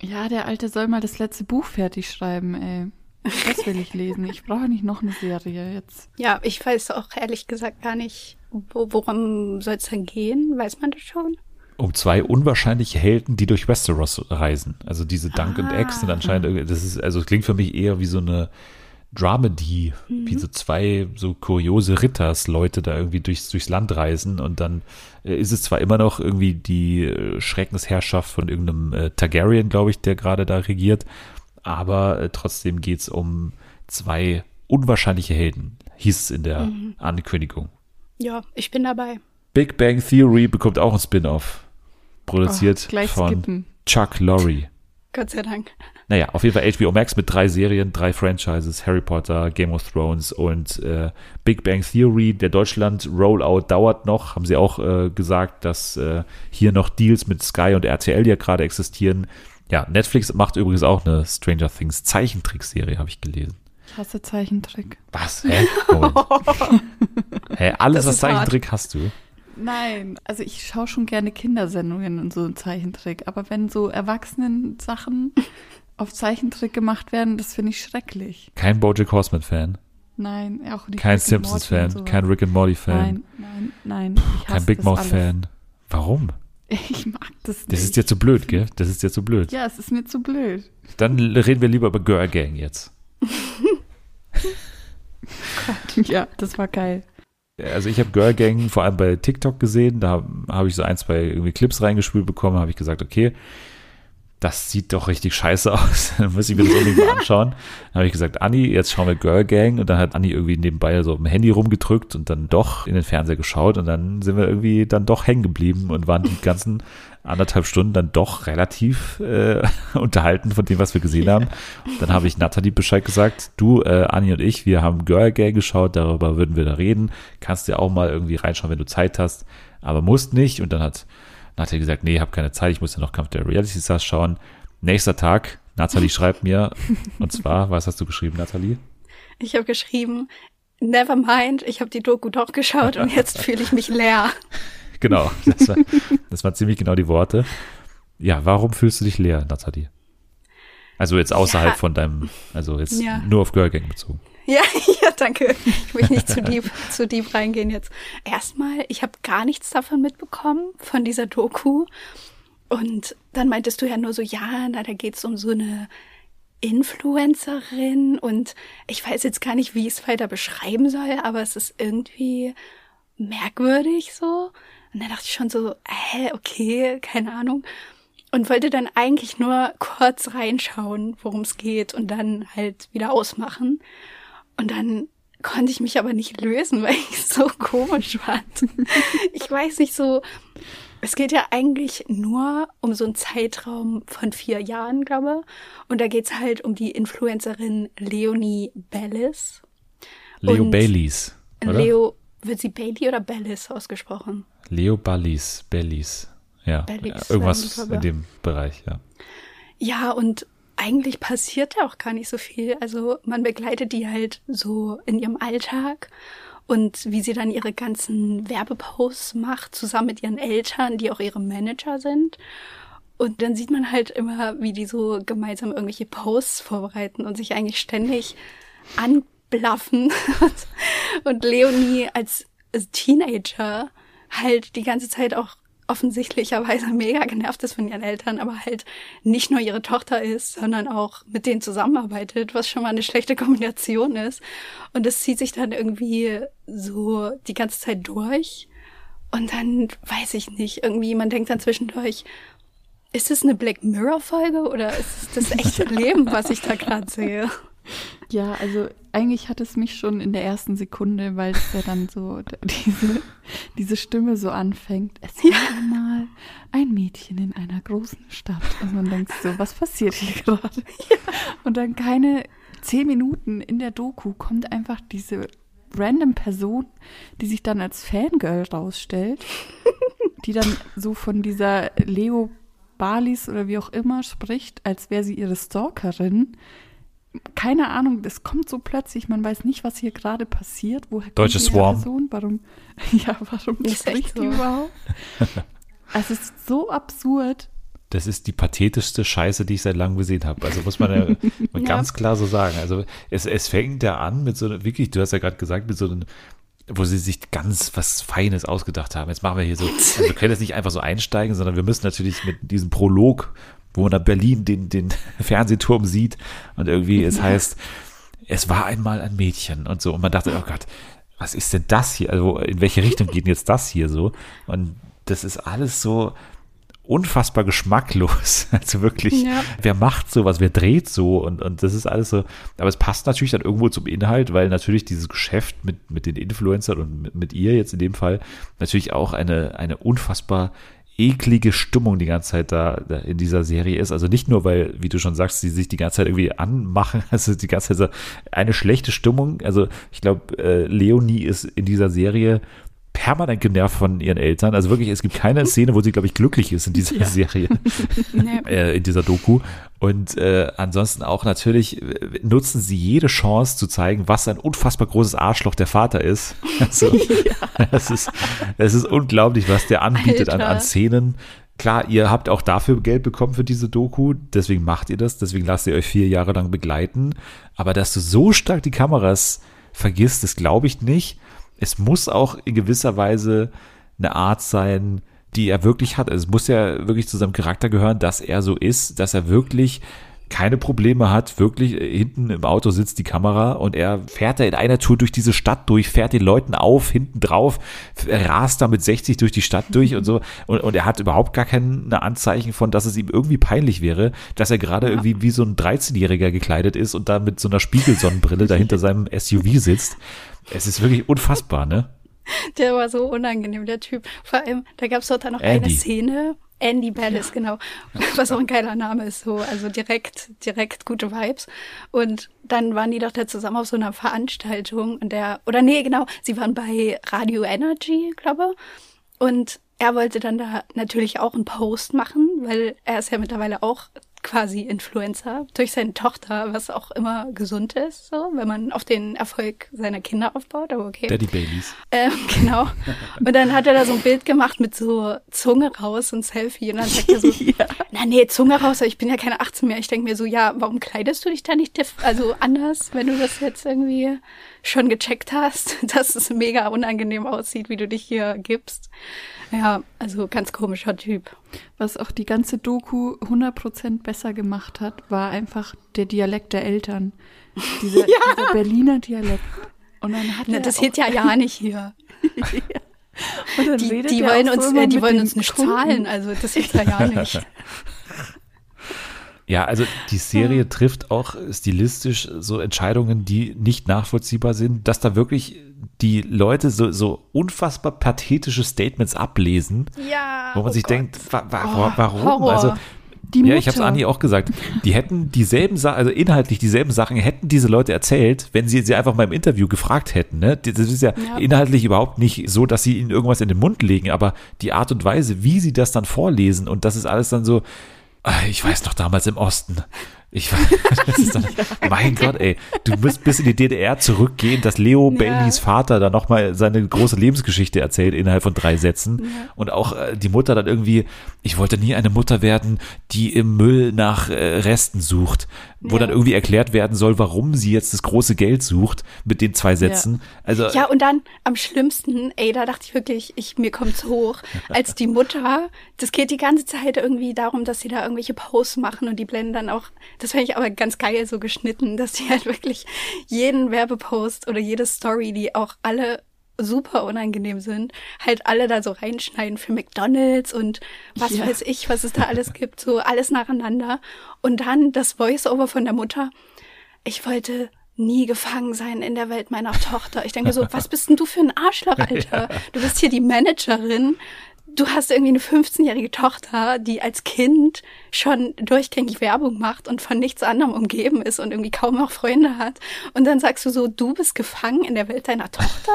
Ja, der Alte soll mal das letzte Buch fertig schreiben, ey. Das will ich lesen. Ich brauche nicht noch eine Serie jetzt. Ja, ich weiß auch ehrlich gesagt gar nicht, wo, worum soll es denn gehen? Weiß man das schon? Um zwei unwahrscheinliche Helden, die durch Westeros reisen. Also diese Dunk and Ah. Egg sind anscheinend, das ist, also es klingt für mich eher wie so eine Dramedy, wie so zwei so kuriose Ritters-Leute da irgendwie durchs, durchs Land reisen und dann äh, ist es zwar immer noch irgendwie die äh, Schreckensherrschaft von irgendeinem äh, Targaryen, glaube ich, der gerade da regiert, aber äh, trotzdem geht's um zwei unwahrscheinliche Helden, hieß es in der Ankündigung. Ja, ich bin dabei. Big Bang Theory bekommt auch ein Spin-off, produziert Oh, von skippen. Chuck Lorre. Gott sei Dank. Naja, auf jeden Fall HBO Max mit drei Serien, drei Franchises, Harry Potter, Game of Thrones und äh, Big Bang Theory. Der Deutschland-Rollout dauert noch, haben sie auch äh, gesagt, dass äh, hier noch Deals mit Sky und RTL ja gerade existieren. Ja, Netflix macht übrigens auch eine Stranger Things Zeichentrickserie, habe ich gelesen. Ich hasse Zeichentrick. Was? Hä? Hä? Alles, Das was ist hart. Zeichentrick hast du? Nein, also ich schaue schon gerne Kindersendungen und so ein Zeichentrick, aber wenn so Erwachsenen-Sachen auf Zeichentrick gemacht werden, das finde ich schrecklich. Kein Bojack Horseman-Fan, Nein, auch nicht. kein Simpsons-Fan, kein Rick and Morty-Fan, Nein, nein, nein. Ich kein Big. Mouth-Fan. Warum? Ich mag das nicht. Das ist dir zu blöd, gell? Das ist dir zu blöd. Ja, es ist mir zu blöd. Dann reden wir lieber über Girl Gang jetzt. Ja, das war geil. Also ich habe Girl Gang vor allem bei TikTok gesehen, da habe ich so ein, zwei irgendwie Clips reingespült bekommen, habe ich gesagt, okay, das sieht doch richtig scheiße aus. dann muss ich mir das unbedingt mal anschauen. Dann habe ich gesagt, Anni, jetzt schauen wir Girl Gang. Und dann hat Anni irgendwie nebenbei so dem Handy rumgedrückt und dann doch in den Fernseher geschaut. Und dann sind wir irgendwie dann doch hängen geblieben und waren die ganzen anderthalb Stunden dann doch relativ äh, unterhalten von dem, was wir gesehen haben. Dann habe ich Nathalie Bescheid gesagt, du, äh, Anni und ich, wir haben Girl Gang geschaut, darüber würden wir da reden. Kannst dir auch mal irgendwie reinschauen, wenn du Zeit hast, aber musst nicht. Und dann hat Nathalie gesagt, nee, habe keine Zeit, ich muss ja noch Kampf der Reality Stars schauen. Nächster Tag, Nathalie schreibt mir, und zwar, was hast du geschrieben, Nathalie? Ich habe geschrieben, never mind, ich habe die Doku doch geschaut und jetzt fühle ich mich leer. Genau, das war, das waren ziemlich genau die Worte. Ja, warum fühlst du dich leer, Nathalie? Also jetzt außerhalb Ja. von deinem, also jetzt Ja. nur auf Girl Gang bezogen. Ja, ja, danke. Ich will nicht zu deep, zu deep reingehen jetzt. Erstmal, ich habe gar nichts davon mitbekommen, von dieser Doku. Und dann meintest du ja nur so, ja, na, da geht's um so eine Influencerin und ich weiß jetzt gar nicht, wie ich es weiter beschreiben soll, aber es ist irgendwie merkwürdig so. Und dann dachte ich schon so, hä, okay, keine Ahnung. Und wollte dann eigentlich nur kurz reinschauen, worum es geht und dann halt wieder ausmachen. Und dann konnte ich mich aber nicht lösen, weil ich so komisch fand. Ich weiß nicht so. Es geht ja eigentlich nur um so einen Zeitraum von vier Jahren, glaube ich. Und da geht's halt um die Influencerin Leonie Bellis. Leo Baileys? Leo, wird sie Bailey oder Bellis ausgesprochen? Leo Ballis, Bellis. Ja, Bellis, ja, irgendwas in dem Bereich, ja. Ja, und eigentlich passiert da auch gar nicht so viel. Also man begleitet die halt so in ihrem Alltag und wie sie dann ihre ganzen Werbeposts macht, zusammen mit ihren Eltern, die auch ihre Manager sind. Und dann sieht man halt immer, wie die so gemeinsam irgendwelche Posts vorbereiten und sich eigentlich ständig anblaffen. und Leonie als Teenager halt die ganze Zeit auch offensichtlicherweise mega genervt ist von ihren Eltern, aber halt nicht nur ihre Tochter ist, sondern auch mit denen zusammenarbeitet, was schon mal eine schlechte Kombination ist. Und das zieht sich dann irgendwie so die ganze Zeit durch. Und dann weiß ich nicht, irgendwie, man denkt dann zwischendurch, ist es eine Black Mirror Folge oder ist es das echte Leben, was ich da gerade sehe? Ja, also eigentlich hat es mich schon in der ersten Sekunde, weil es ja dann so diese, diese Stimme so anfängt. Es war einmal ein Mädchen in einer großen Stadt. Und man denkt so, was passiert hier gerade? Und dann keine zehn Minuten in der Doku kommt einfach diese random Person, die sich dann als Fangirl rausstellt, die dann so von dieser Leo Balis oder wie auch immer spricht, als wäre sie ihre Stalkerin keine Ahnung, das kommt so plötzlich, man weiß nicht, was hier gerade passiert. Woher kommt Deutsche die Swarm. Person? Warum, ja, warum Ist echt spricht die so. überhaupt? Also es ist so absurd. Das ist die pathetischste Scheiße, die ich seit langem gesehen habe. Also muss man Ja. ganz klar so sagen. Also es, es fängt ja an mit so einer, wirklich, du hast ja gerade gesagt, mit so einem, wo sie sich ganz was Feines ausgedacht haben. Jetzt machen wir hier so, also wir können jetzt nicht einfach so einsteigen, sondern wir müssen natürlich mit diesem Prolog, wo man da Berlin den, den Fernsehturm sieht und irgendwie es heißt, es war einmal ein Mädchen und so. Und man dachte, oh Gott, was ist denn das hier? Also in welche Richtung geht denn jetzt das hier so? Und das ist alles so unfassbar geschmacklos. Also wirklich, Ja. wer macht sowas, wer dreht so und, und das ist alles so. Aber es passt natürlich dann irgendwo zum Inhalt, weil natürlich dieses Geschäft mit, mit den Influencern und mit, mit ihr jetzt in dem Fall natürlich auch eine, eine unfassbar eklige Stimmung die ganze Zeit da, da in dieser Serie ist. Also nicht nur, weil, wie du schon sagst, sie sich die ganze Zeit irgendwie anmachen, also die ganze Zeit so eine schlechte Stimmung. Also ich glaube, äh, Leonie ist in dieser Serie permanent genervt von ihren Eltern. Also wirklich, es gibt keine Szene, wo sie, glaube ich, glücklich ist in dieser Serie, Nee. äh, in dieser Doku. Und äh, ansonsten auch natürlich äh, nutzen sie jede Chance zu zeigen, was ein unfassbar großes Arschloch der Vater ist. Also, das ist, das ist unglaublich, was der anbietet an, an. Szenen. Klar, ihr habt auch dafür Geld bekommen für diese Doku, deswegen macht ihr das, deswegen lasst ihr euch vier Jahre lang begleiten. Aber dass du so stark die Kameras vergisst, das glaube ich nicht. Es muss auch in gewisser Weise eine Art sein, die er wirklich hat. Also es muss ja wirklich zu seinem Charakter gehören, dass er so ist, dass er wirklich keine Probleme hat, wirklich äh, hinten im Auto sitzt die Kamera und er fährt da in einer Tour durch diese Stadt durch, fährt den Leuten auf, hinten drauf, rast da mit 60 durch die Stadt durch und so und, und er hat überhaupt gar keine Anzeichen von, dass es ihm irgendwie peinlich wäre, dass er gerade irgendwie wie so ein 13-Jähriger gekleidet ist und da mit so einer Spiegelsonnenbrille da hinter seinem SUV sitzt. Es ist wirklich unfassbar, ne? Der war so unangenehm, der Typ. Vor allem, da gab es dort dann noch Andy. eine Szene. Andy Ballas, genau. Was auch ein geiler Name ist, so. Also direkt, direkt gute Vibes. Und dann waren die doch da zusammen auf so einer Veranstaltung und der, oder nee, genau, sie waren bei Radio Energy, glaube. Und er wollte dann da natürlich auch einen Post machen, weil er ist ja mittlerweile auch quasi Influencer durch seine Tochter, was auch immer gesund ist, so, wenn man auf den Erfolg seiner Kinder aufbaut, aber okay. Daddy Baileys. Ähm, genau. Und dann hat er da so ein Bild gemacht mit so Zunge raus und Selfie. Und dann sagt er so, na nee, Zunge raus, aber ich bin ja keine 18 mehr. Ich denke mir so, ja, warum kleidest du dich da nicht also anders, wenn du das jetzt irgendwie schon gecheckt hast, dass es mega unangenehm aussieht, wie du dich hier gibst. Ja, also ganz komischer Typ. Was auch die ganze Doku 100% besser gemacht hat, war einfach der Dialekt der Eltern. Dieser, dieser Berliner Dialekt. Und dann hat Na, er das geht ja ja nicht hier. Und dann Die, redet die wollen so uns, äh, die wollen uns nicht Kunden. zahlen, also das geht ja ja nicht. Ja, also die Serie trifft auch stilistisch so Entscheidungen, die nicht nachvollziehbar sind, dass da wirklich die Leute so, so unfassbar pathetische Statements ablesen, Ja. wo man oh sich Gott. denkt, wa wa Oh, warum? Horror. Also Die ja, Mutter. ich habe es Anni auch gesagt. Die hätten dieselben Sachen, also inhaltlich dieselben Sachen hätten diese Leute erzählt, wenn sie sie einfach mal im Interview gefragt hätten. Ne? Das ist ja, Ja. inhaltlich überhaupt nicht so, dass sie ihnen irgendwas in den Mund legen, aber die Art und Weise, wie sie das dann vorlesen und das ist alles dann so, ich weiß noch damals im Osten. Ich weiß, das ist dann, mein Gott, ey, du musst bis in die DDR zurückgehen, dass Leo Ja. Baileys Vater dann nochmal seine große Lebensgeschichte erzählt innerhalb von drei Sätzen. Und auch äh, die Mutter dann irgendwie, ich wollte nie eine Mutter werden, die im Müll nach äh, Resten sucht, wo Ja. dann irgendwie erklärt werden soll, warum sie jetzt das große Geld sucht mit den zwei Sätzen. Also Ja, und dann am schlimmsten, ey, da dachte ich wirklich, ich, mir kommt's hoch, als die Mutter, das geht die ganze Zeit irgendwie darum, dass sie da irgendwelche Posts machen und die blenden dann auch, das fände ich aber ganz geil so geschnitten, dass die halt wirklich jeden Werbepost oder jede Story, die auch alle super unangenehm sind, halt alle da so reinschneiden für McDonalds und was Ja. weiß ich, was es da alles gibt, so alles nacheinander. Und dann das Voice-Over von der Mutter, ich wollte nie gefangen sein in der Welt meiner Tochter. Ich denke so, was bist denn du für ein Arschloch, Alter? Du bist hier die Managerin. Du hast irgendwie eine 15-jährige Tochter, die als Kind schon durchgängig Werbung macht und von nichts anderem umgeben ist und irgendwie kaum noch Freunde hat. Und dann sagst du so, du bist gefangen in der Welt deiner Tochter,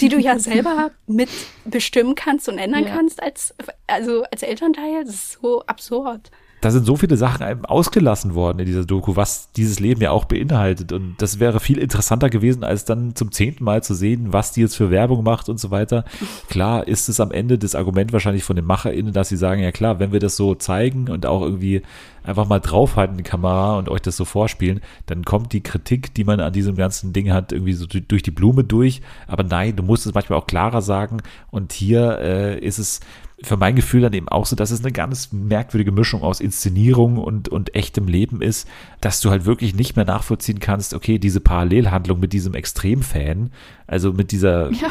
die du ja selber mit bestimmen kannst und ändern Ja. kannst als, also als Elternteil. Das ist so absurd. Da sind so viele Sachen ausgelassen worden in dieser Doku, was dieses Leben ja auch beinhaltet. Und das wäre viel interessanter gewesen, als dann zum zehnten Mal zu sehen, was die jetzt für Werbung macht und so weiter. Klar ist es am Ende das Argument wahrscheinlich von den MacherInnen, dass sie sagen, ja klar, wenn wir das so zeigen und auch irgendwie einfach mal draufhalten, die Kamera und euch das so vorspielen, dann kommt die Kritik, die man an diesem ganzen Ding hat, irgendwie so durch die Blume durch. Aber nein, du musst es manchmal auch klarer sagen. Und hier äh, ist es für mein Gefühl dann eben auch so, dass es eine ganz merkwürdige Mischung aus Inszenierung und, und echtem Leben ist, dass du halt wirklich nicht mehr nachvollziehen kannst, okay, diese Parallelhandlung mit diesem Extremfan, also mit dieser Ja,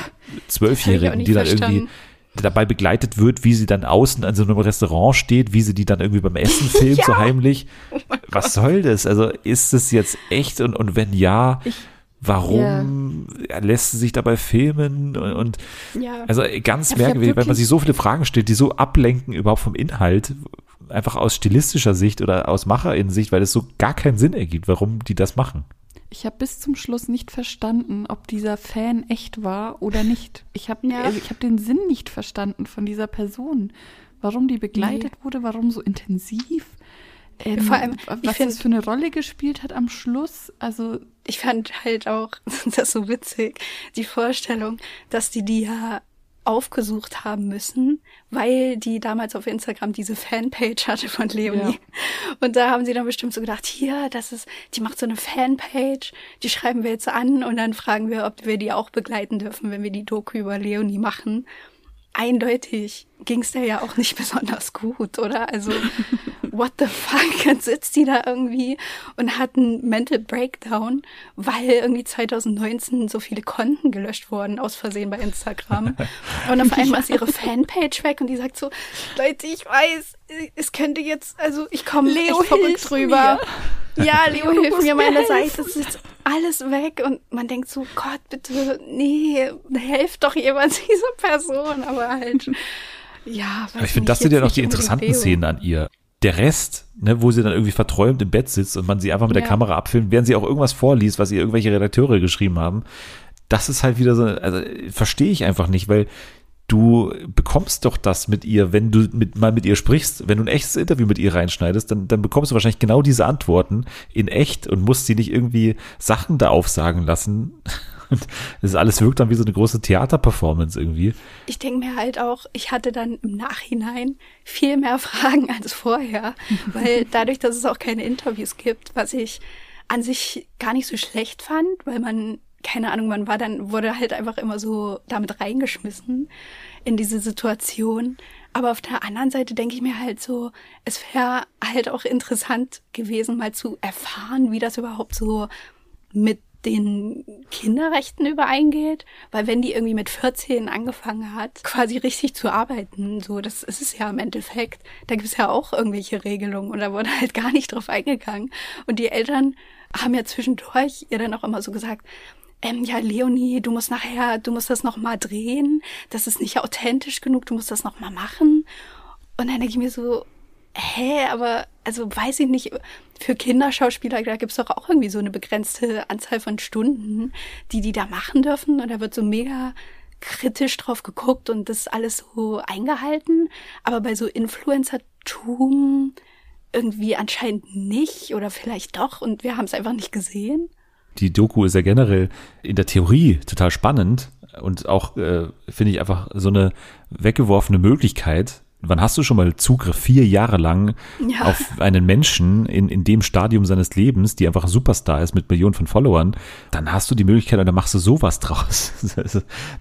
Zwölfjährigen, die dann verstanden. irgendwie dabei begleitet wird, wie sie dann außen an so einem Restaurant steht, wie sie die dann irgendwie beim Essen filmt, so heimlich. Oh Was soll das? Also ist es jetzt echt und, und wenn ja, warum lässt sie sich dabei filmen und, und Ja. also ganz Ja, hab merkwürdig, wenn man sich so viele Fragen stellt, die so ablenken überhaupt vom Inhalt, einfach aus stilistischer Sicht oder aus Macherinnensicht, weil es so gar keinen Sinn ergibt, warum die das machen. Ich habe bis zum Schluss nicht verstanden, ob dieser Fan echt war oder nicht. Ich habe Ja. also ich habe den Sinn nicht verstanden von dieser Person. Warum die begleitet wurde, warum so intensiv. Ähm, Vor allem, was find- das für eine Rolle gespielt hat am Schluss. Also ich fand halt auch das so witzig, die Vorstellung, dass die die ja aufgesucht haben müssen, weil die damals auf Instagram diese Fanpage hatte von Leonie. Und da haben sie dann bestimmt so gedacht, hier, das ist, die macht so eine Fanpage, die schreiben wir jetzt an und dann fragen wir, ob wir die auch begleiten dürfen, wenn wir die Doku über Leonie machen. eindeutig ging es der ja auch nicht besonders gut, oder? Also, what the fuck? Jetzt sitzt die da irgendwie und hat einen Mental Breakdown, weil irgendwie 2019 so viele Konten gelöscht wurden aus Versehen bei Instagram. Und auf einmal ist ihre Fanpage weg und die sagt so, Leute, ich weiß, es könnte jetzt, also ich komme Leo, echt verrückt drüber. Ja, Leo, Leo, du hilf musst mir, mir meine. Seite ist jetzt alles weg und man denkt so, Gott, bitte, nee, helft doch jemand dieser Person, aber halt, ja. Aber ich finde, das sind ja noch die interessanten Szenen an ihr. Der Rest, ne, wo sie dann irgendwie verträumt im Bett sitzt und man sie einfach mit der Ja. Kamera abfilmt, während sie auch irgendwas vorliest, was ihr irgendwelche Redakteure geschrieben haben. Das ist halt wieder so, also verstehe ich einfach nicht, weil du bekommst doch das mit ihr, wenn du mit, mal mit ihr sprichst, wenn du ein echtes Interview mit ihr reinschneidest, dann, dann bekommst du wahrscheinlich genau diese Antworten in echt und musst sie nicht irgendwie Sachen da aufsagen lassen. Und das alles wirkt dann wie so eine große Theaterperformance irgendwie. Ich denke mir halt auch, ich hatte dann im Nachhinein viel mehr Fragen als vorher, weil dadurch, dass es auch keine Interviews gibt, was ich an sich gar nicht so schlecht fand, weil man, keine Ahnung, man war dann, wurde halt einfach immer so damit reingeschmissen in diese Situation. Aber auf der anderen Seite denke ich mir halt so, es wäre halt auch interessant gewesen, mal zu erfahren, wie das überhaupt so mit den Kinderrechten übereingeht, weil wenn die irgendwie mit 14 angefangen hat, quasi richtig zu arbeiten, so das ist es ja im Endeffekt, da gibt es ja auch irgendwelche Regelungen und da wurde halt gar nicht drauf eingegangen. Und die Eltern haben ja zwischendurch ihr dann auch immer so gesagt, ähm, ja, Leonie, du musst nachher, du musst das nochmal drehen, das ist nicht authentisch genug, du musst das nochmal machen. Und dann denke ich mir so, hä, aber also weiß ich nicht, für Kinderschauspieler, da gibt's doch auch irgendwie so eine begrenzte Anzahl von Stunden, die die da machen dürfen. Und da wird so mega kritisch drauf geguckt und das ist alles so eingehalten. Aber bei so Influencertum irgendwie anscheinend nicht oder vielleicht doch und wir haben es einfach nicht gesehen. die Doku ist ja generell in der Theorie total spannend und auch, äh, finde ich, einfach so eine weggeworfene Möglichkeit. Wann hast du schon mal Zugriff vier Jahre lang Ja. auf einen Menschen in, in dem Stadium seines Lebens, die einfach ein Superstar ist mit Millionen von Followern? Dann hast du die Möglichkeit und dann machst du sowas draus.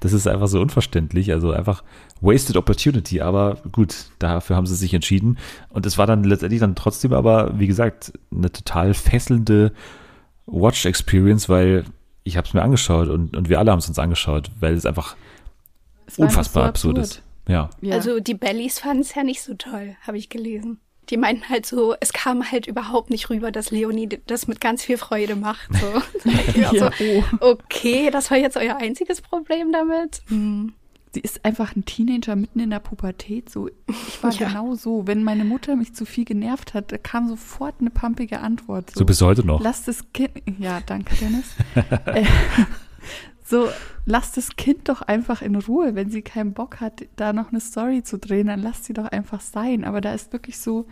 Das ist- einfach so unverständlich. Also einfach wasted opportunity. Aber gut, dafür haben sie sich entschieden. Und es war dann letztendlich dann trotzdem aber, wie gesagt, eine total fesselnde Watch Experience, weil ich habe es mir angeschaut und, und wir alle haben es uns angeschaut, weil es einfach Es unfassbar so absurd ist. Ja. Ja. Also die Bellies fanden es ja nicht so toll, habe ich gelesen. Die meinten halt so, es kam halt überhaupt nicht rüber, dass Leonie das mit ganz viel Freude macht. So. ja, Ja, so oh. okay, das war jetzt euer einziges Problem damit. Hm. Sie ist einfach ein Teenager mitten in der Pubertät. So, ich war Ja. genau so. Wenn meine Mutter mich zu viel genervt hat, kam sofort eine pumpige Antwort. So bis heute noch. Lass das Kind. Ja, danke, Dennis. äh, so, lass das Kind doch einfach in Ruhe. Wenn sie keinen Bock hat, da noch eine Story zu drehen, dann lass sie doch einfach sein. Aber da ist wirklich so,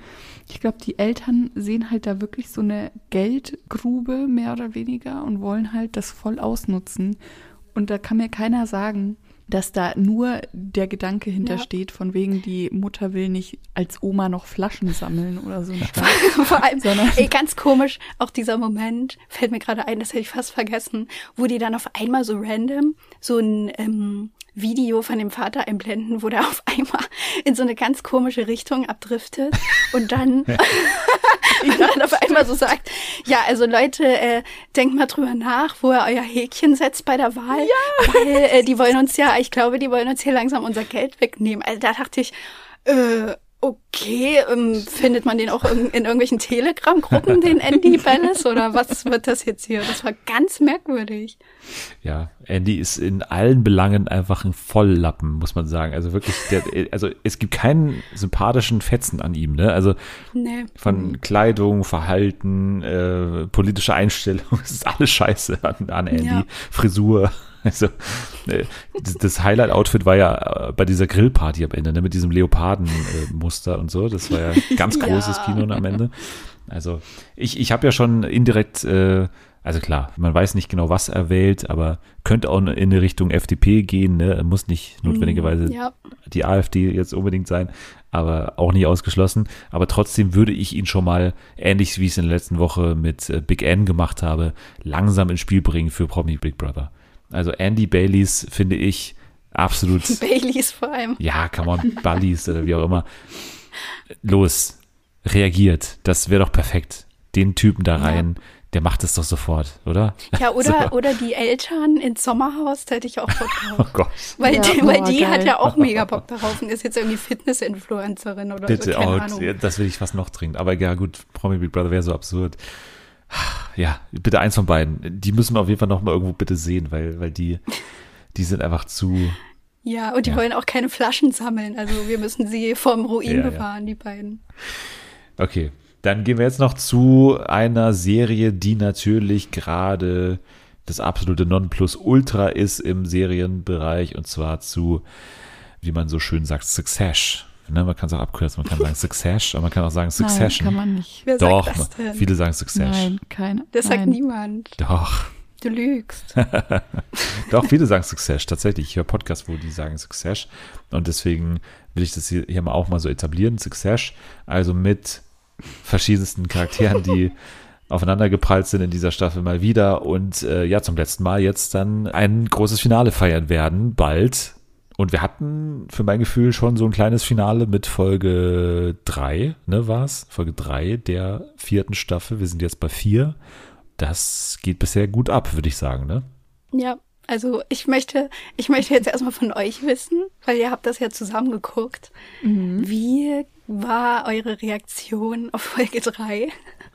ich glaube, die Eltern sehen halt da wirklich so eine Geldgrube, mehr oder weniger, und wollen halt das voll ausnutzen. Und da kann mir keiner sagen, dass da nur der Gedanke hintersteht, von wegen die Mutter will nicht als Oma noch Flaschen sammeln oder so. Vor allem, Sondern- ey, ganz komisch, auch dieser Moment, fällt mir gerade ein, das hätte ich fast vergessen, wo die dann auf einmal so random so ein ähm, Video von dem Vater einblenden, wo der auf einmal in so eine ganz komische Richtung abdriftet und dann, und dann auf einmal so sagt, ja, also Leute, äh, denkt mal drüber nach, wo ihr euer Häkchen setzt bei der Wahl, weil äh, die wollen uns ja, ich glaube, die wollen uns hier langsam unser Geld wegnehmen. Also da dachte ich, äh, okay, ähm, findet man den auch in, in irgendwelchen Telegram-Gruppen, den Andy Ballas, oder was wird das jetzt hier? Das war ganz merkwürdig. Ja, Andy ist in allen Belangen einfach ein Volllappen, muss man sagen. Also wirklich, der, also es gibt keinen sympathischen Fetzen an ihm, ne? Also Nee. von Kleidung, Verhalten, äh, politische Einstellung, es ist alles scheiße an, an Andy. Ja. Frisur. Also äh, das, Highlight-Outfit war ja äh, bei dieser Grillparty am Ende, ne, mit diesem Leoparden-Muster und so. Das war ja ganz Ja. großes Kino am Ende. Also ich, ich habe ja schon indirekt, äh, also klar, man weiß nicht genau, was er wählt, aber könnte auch in eine Richtung FDP gehen, ne? Muss nicht notwendigerweise Ja. die AfD jetzt unbedingt sein, aber auch nicht ausgeschlossen. Aber trotzdem würde ich ihn schon mal, ähnlich wie ich es in der letzten Woche mit äh, Big N gemacht habe, langsam ins Spiel bringen für Promi Big Brother. Also Andy Baileys, finde ich, absolut, Baileys vor allem. ja, kann man, Ballis oder wie auch immer. Los, reagiert. Das wäre doch perfekt. Den Typen da rein, der macht es doch sofort, oder? Ja, oder, So. oder die Eltern ins Sommerhaus, da hätte ich auch Bock Oh drauf. Gott. Weil, Ja, die, weil die hat ja auch mega Bock darauf und ist jetzt irgendwie Fitness-Influencerin oder Bitte, so, keine oh, Ahnung. das will ich fast noch trinken. Aber ja, gut, Promi Big Brother wäre so absurd. Ja, bitte eins von beiden. Die müssen wir auf jeden Fall noch mal irgendwo bitte sehen, weil, weil die, die sind einfach zu, Ja, und die Ja. wollen auch keine Flaschen sammeln. Also wir müssen sie vorm Ruin Ja, ja. bewahren, die beiden. Okay, dann gehen wir jetzt noch zu einer Serie, die natürlich gerade das absolute Nonplusultra ist im Serienbereich und zwar zu, wie man so schön sagt, Success. Ne, man kann es auch abkürzen, man kann sagen Success, aber man kann auch sagen Nein, Succession. kann man nicht. Wer Doch, sagt das denn? viele sagen Success. Nein, keine. Das sagt nein. niemand. Doch, Du lügst. doch, viele sagen Success, tatsächlich. Ich höre Podcasts, wo die sagen Success und deswegen will ich das hier, hier mal auch mal so etablieren, Success, also mit verschiedensten Charakteren, die aufeinander geprallt sind in dieser Staffel mal wieder und äh, ja, zum letzten Mal jetzt dann ein großes Finale feiern werden, bald. Und wir hatten für mein Gefühl schon so ein kleines Finale mit Folge drei, ne, war's? Folge drei der vierten Staffel. Wir sind jetzt bei vier. Das geht bisher gut ab, würde ich sagen, ne? Ja, also ich möchte, ich möchte jetzt erstmal von euch wissen, weil ihr habt das ja zusammen geguckt. Mhm. Wie war eure Reaktion auf Folge 3?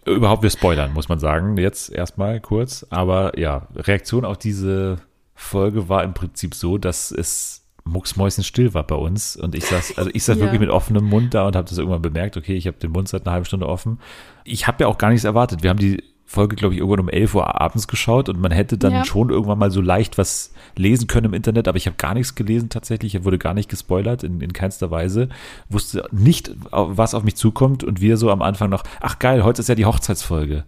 Überhaupt, wir spoilern, muss man sagen, jetzt erstmal kurz. Aber ja, Reaktion auf diese Folge war im Prinzip so, dass es mucksmäuschenstill war bei uns. Und ich saß, also ich saß Ja. wirklich mit offenem Mund da und habe das irgendwann bemerkt, okay, ich habe den Mund seit einer halben Stunde offen. Ich habe ja auch gar nichts erwartet. Wir haben die Folge, glaube ich, irgendwann um 11 Uhr abends geschaut und man hätte dann Ja. schon irgendwann mal so leicht was lesen können im Internet, aber ich habe gar nichts gelesen tatsächlich. Ich wurde gar nicht gespoilert in, in keinster Weise. Wusste nicht, was auf mich zukommt und wir so am Anfang noch, ach geil, heute ist ja die Hochzeitsfolge.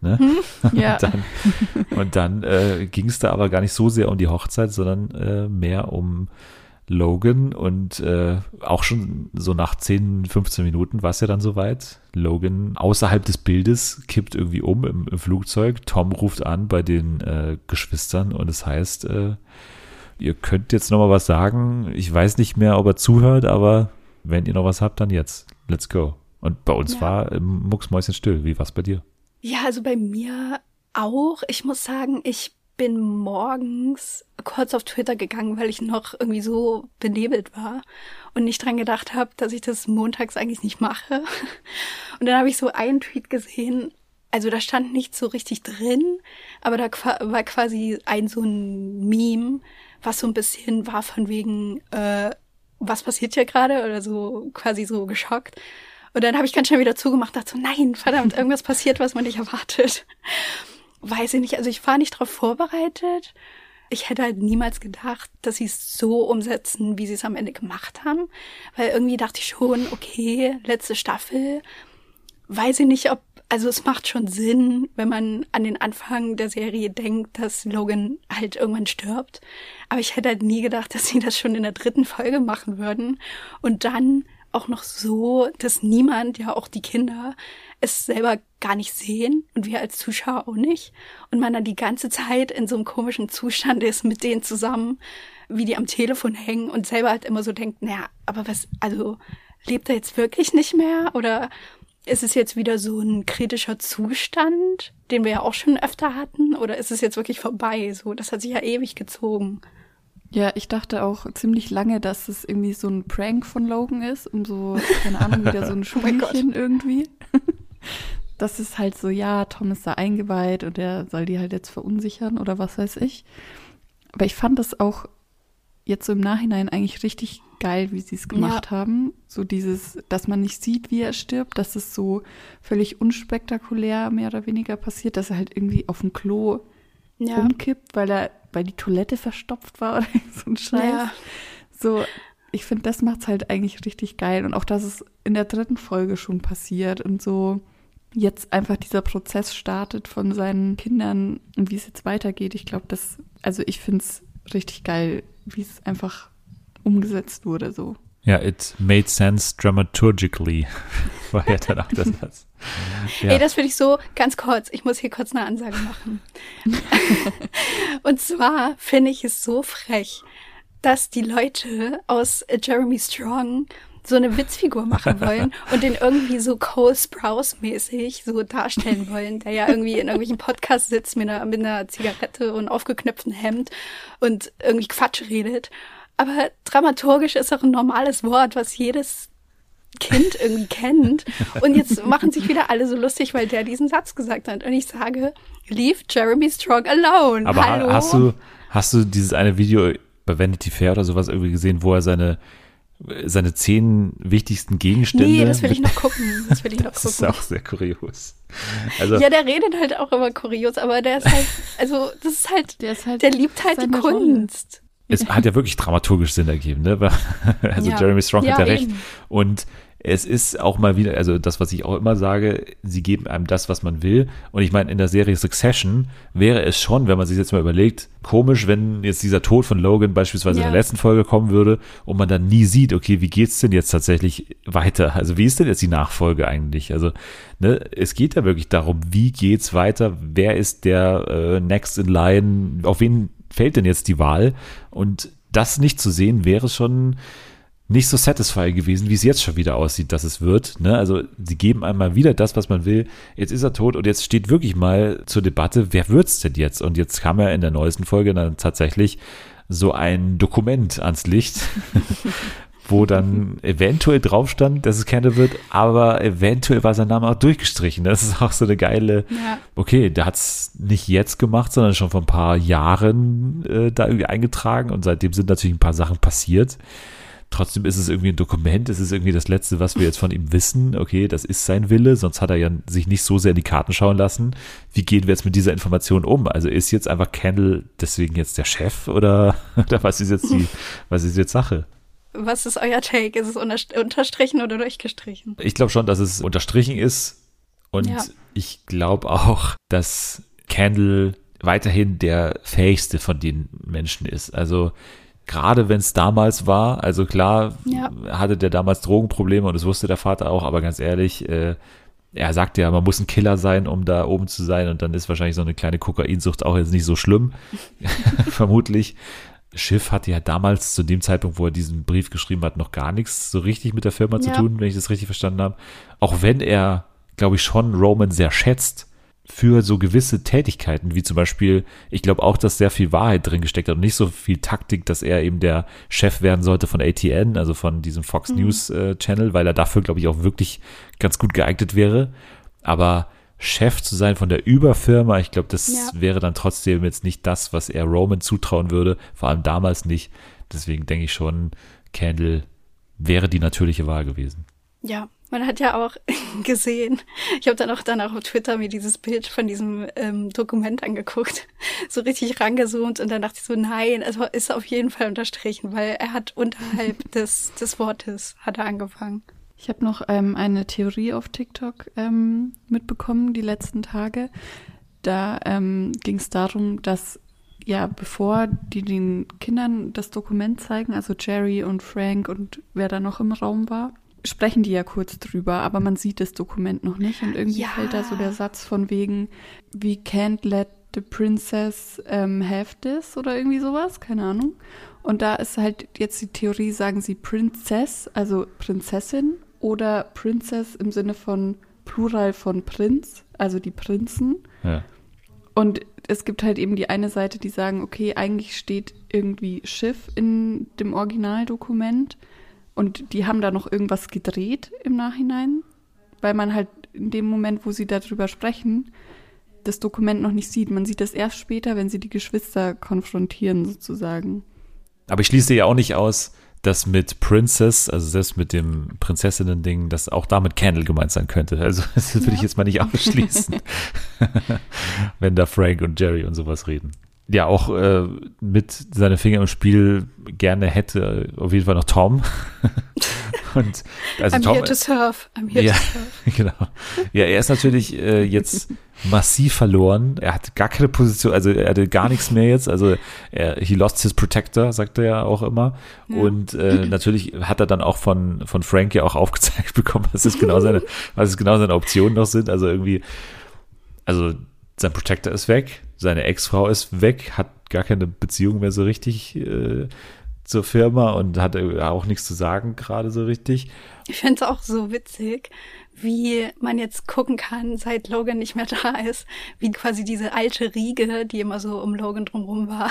Ne? Ja. Und dann, und dann äh, ging es da aber gar nicht so sehr um die Hochzeit, sondern äh, mehr um Logan und äh, auch schon so nach 10, 15 Minuten war es ja dann soweit. Logan außerhalb des Bildes kippt irgendwie um im, im Flugzeug. Tom ruft an bei den äh, Geschwistern und es heißt, äh, ihr könnt jetzt noch mal was sagen. Ich weiß nicht mehr, ob er zuhört, aber wenn ihr noch was habt, dann jetzt. Let's go. Und bei uns Ja. war im Mucksmäuschen still. Wie war's bei dir? Ja, also bei mir auch. Ich muss sagen, ich bin morgens kurz auf Twitter gegangen, weil ich noch irgendwie so benebelt war und nicht dran gedacht habe, dass ich das montags eigentlich nicht mache. Und dann habe ich so einen Tweet gesehen, also da stand nicht so richtig drin, aber da war quasi ein so ein Meme, was so ein bisschen war von wegen, äh, was passiert hier gerade oder so quasi so geschockt. Und dann habe ich ganz schnell wieder zugemacht, dachte so, nein, verdammt, irgendwas passiert, was man nicht erwartet. Weiß ich nicht, also ich war nicht darauf vorbereitet. Ich hätte halt niemals gedacht, dass sie es so umsetzen, wie sie es am Ende gemacht haben. Weil irgendwie dachte ich schon, okay, letzte Staffel, weiß ich nicht, ob, also es macht schon Sinn, wenn man an den Anfang der Serie denkt, dass Logan halt irgendwann stirbt. Aber ich hätte halt nie gedacht, dass sie das schon in der dritten Folge machen würden. Und dann auch noch so, dass niemand, ja auch die Kinder, es selber gar nicht sehen und wir als Zuschauer auch nicht. Und man dann die ganze Zeit in so einem komischen Zustand ist mit denen zusammen, wie die am Telefon hängen und selber halt immer so denkt, naja, aber was, also lebt er jetzt wirklich nicht mehr? Oder ist es jetzt wieder so ein kritischer Zustand, den wir ja auch schon öfter hatten? Oder ist es jetzt wirklich vorbei? So, das hat sich ja ewig gezogen. Ja, ich dachte auch ziemlich lange, dass es irgendwie so ein Prank von Logan ist, um so, keine Ahnung, wieder so ein Oh. Spielchen irgendwie. Das ist halt so, ja, Tom ist da eingeweiht und er soll die halt jetzt verunsichern oder was weiß ich. Aber ich fand das auch jetzt so im Nachhinein eigentlich richtig geil, wie sie es gemacht haben. So dieses, dass man nicht sieht, wie er stirbt, dass es so völlig unspektakulär mehr oder weniger passiert, dass er halt irgendwie auf dem Klo Ja. umkippt, weil er, weil die Toilette verstopft war oder so ein Scheiß. Ja. So, ich finde, das macht's halt eigentlich richtig geil. Und auch, dass es in der dritten Folge schon passiert und so jetzt einfach dieser Prozess startet von seinen Kindern und wie es jetzt weitergeht. Ich glaube, das, also ich finde es richtig geil, wie es einfach umgesetzt wurde, so. Ja, it made sense dramaturgically. War ja dann auch das Satz. Ja. Ey, das finde ich so ganz kurz. Ich muss hier kurz eine Ansage machen. Und zwar finde ich es so frech, dass die Leute aus Jeremy Strong so eine Witzfigur machen wollen und den irgendwie so Cole Sprouse mäßig so darstellen wollen, der ja irgendwie in irgendwelchen Podcasts sitzt mit einer, mit einer Zigarette und aufgeknöpftem Hemd und irgendwie Quatsch redet. Aber dramaturgisch ist auch ein normales Wort, was jedes Kind irgendwie kennt. Und jetzt machen sich wieder alle so lustig, weil der diesen Satz gesagt hat. Und ich sage, leave Jeremy Strong alone. Aber ha- Hallo. hast du, hast du dieses eine Video bei Vanity Fair oder sowas irgendwie gesehen, wo er seine, seine zehn wichtigsten Gegenstände. Nee, das will ich noch gucken. Das will ich noch Das ist gucken. auch sehr kurios. Also, Ja, der redet halt auch immer kurios, aber der ist halt, also das ist halt, Der ist halt der liebt halt die seine Rolle. Kunst. es hat ja wirklich dramaturgisch Sinn ergeben, ne? Also Ja. Jeremy Strong Ja, hat ja recht. eben. Und es ist auch mal wieder, also das, was ich auch immer sage, sie geben einem das, was man will. Und ich meine, in der Serie Succession wäre es schon, wenn man sich jetzt mal überlegt, komisch, wenn jetzt dieser Tod von Logan beispielsweise in Ja. der letzten Folge kommen würde und man dann nie sieht, okay, wie geht's denn jetzt tatsächlich weiter? Also wie ist denn jetzt die Nachfolge eigentlich? Also, ne, es geht ja wirklich darum, wie geht's weiter? Wer ist der äh, Next in Line? Auf wen fällt denn jetzt die Wahl? Und das nicht zu sehen, wäre schon nicht so satisfying gewesen, wie es jetzt schon wieder aussieht, dass es wird. Ne? Also sie geben einmal wieder das, was man will. Jetzt ist er tot und jetzt steht wirklich mal zur Debatte, wer wird's denn jetzt? Und jetzt kam ja in der neuesten Folge dann tatsächlich so ein Dokument ans Licht, wo dann eventuell drauf stand, dass es Kendall wird, aber eventuell war sein Name auch durchgestrichen. Das ist auch so eine geile, Ja. okay, der hat's nicht jetzt gemacht, sondern schon vor ein paar Jahren äh, da irgendwie eingetragen und seitdem sind natürlich ein paar Sachen passiert. Trotzdem ist es irgendwie ein Dokument, es ist irgendwie das Letzte, was wir jetzt von ihm wissen. Okay, das ist sein Wille, sonst hat er ja sich nicht so sehr in die Karten schauen lassen. Wie gehen wir jetzt mit dieser Information um? Also ist jetzt einfach Kendall deswegen jetzt der Chef oder, oder was ist jetzt die, was ist jetzt Sache? Was ist euer Take? Ist es unterst- unterstrichen oder durchgestrichen? Ich glaube schon, dass es unterstrichen ist und Ja. ich glaube auch, dass Kendall weiterhin der fähigste von den Menschen ist. Also gerade wenn es damals war, also klar Ja. hatte der damals Drogenprobleme und das wusste der Vater auch, aber ganz ehrlich, äh, er sagte ja, man muss ein Killer sein, um da oben zu sein und dann ist wahrscheinlich so eine kleine Kokainsucht auch jetzt nicht so schlimm, vermutlich. Schiff hatte ja damals zu dem Zeitpunkt, wo er diesen Brief geschrieben hat, noch gar nichts so richtig mit der Firma zu Ja. tun, wenn ich das richtig verstanden habe. Auch wenn er, glaube ich, schon Roman sehr schätzt für so gewisse Tätigkeiten, wie zum Beispiel, ich glaube auch, dass sehr viel Wahrheit drin gesteckt hat und nicht so viel Taktik, dass er eben der Chef werden sollte von ATN, also von diesem Fox News äh, Channel, weil er dafür, glaube ich, auch wirklich ganz gut geeignet wäre. Aber Chef zu sein von der Überfirma, ich glaube, das Ja. wäre dann trotzdem jetzt nicht das, was er Roman zutrauen würde, vor allem damals nicht. Deswegen denke ich schon, Candle wäre die natürliche Wahl gewesen. Ja, man hat ja auch gesehen, ich habe dann auch danach auf Twitter mir dieses Bild von diesem ähm, Dokument angeguckt, so richtig rangezoomt und dann dachte ich so, nein, es war- ist auf jeden Fall unterstrichen, weil er hat unterhalb des, des Wortes hat er angefangen. Ich habe noch ähm, eine Theorie auf TikTok ähm, mitbekommen die letzten Tage. Da ähm, ging es darum, dass ja, bevor die den Kindern das Dokument zeigen, also Jerry und Frank und wer da noch im Raum war, sprechen die ja kurz drüber, aber man sieht das Dokument noch nicht und irgendwie Ja. fällt da so der Satz von wegen, we can't let the princess ähm, have this oder irgendwie sowas, keine Ahnung. Und da ist halt jetzt die Theorie, sagen sie Princess, also Prinzessin oder Princess im Sinne von Plural von Prinz, also die Prinzen. Ja. Und es gibt halt eben die eine Seite, die sagen, okay, eigentlich steht irgendwie Schiff in dem Originaldokument und die haben da noch irgendwas gedreht im Nachhinein, weil man halt in dem Moment, wo sie darüber sprechen, das Dokument noch nicht sieht. Man sieht das erst später, wenn sie die Geschwister konfrontieren sozusagen. Aber ich schließe ja auch nicht aus, dass mit Princess, also selbst mit dem Prinzessinnen-Ding, dass auch damit Candle gemeint sein könnte. Also das würde ich jetzt mal nicht ausschließen, wenn da Frank und Jerry und sowas reden. Ja, auch äh, mit seine Finger im Spiel gerne hätte auf jeden Fall noch Tom. und also I'm Tom, here to serve. I'm here Ja. to serve. genau. Ja, er ist natürlich äh, jetzt massiv verloren. Er hat gar keine Position, also er hatte gar nichts mehr jetzt. Also er, he lost his protector, sagt er ja auch immer. Und äh, natürlich hat er dann auch von, von Frank ja auch aufgezeigt bekommen, was es genau seine, was es genau seine Optionen noch sind. Also irgendwie, also sein Protector ist weg, seine Ex-Frau ist weg, hat gar keine Beziehung mehr so richtig äh, zur Firma und hat auch nichts zu sagen gerade so richtig. Ich finde es auch so witzig, wie man jetzt gucken kann, seit Logan nicht mehr da ist, wie quasi diese alte Riege, die immer so um Logan drumherum war,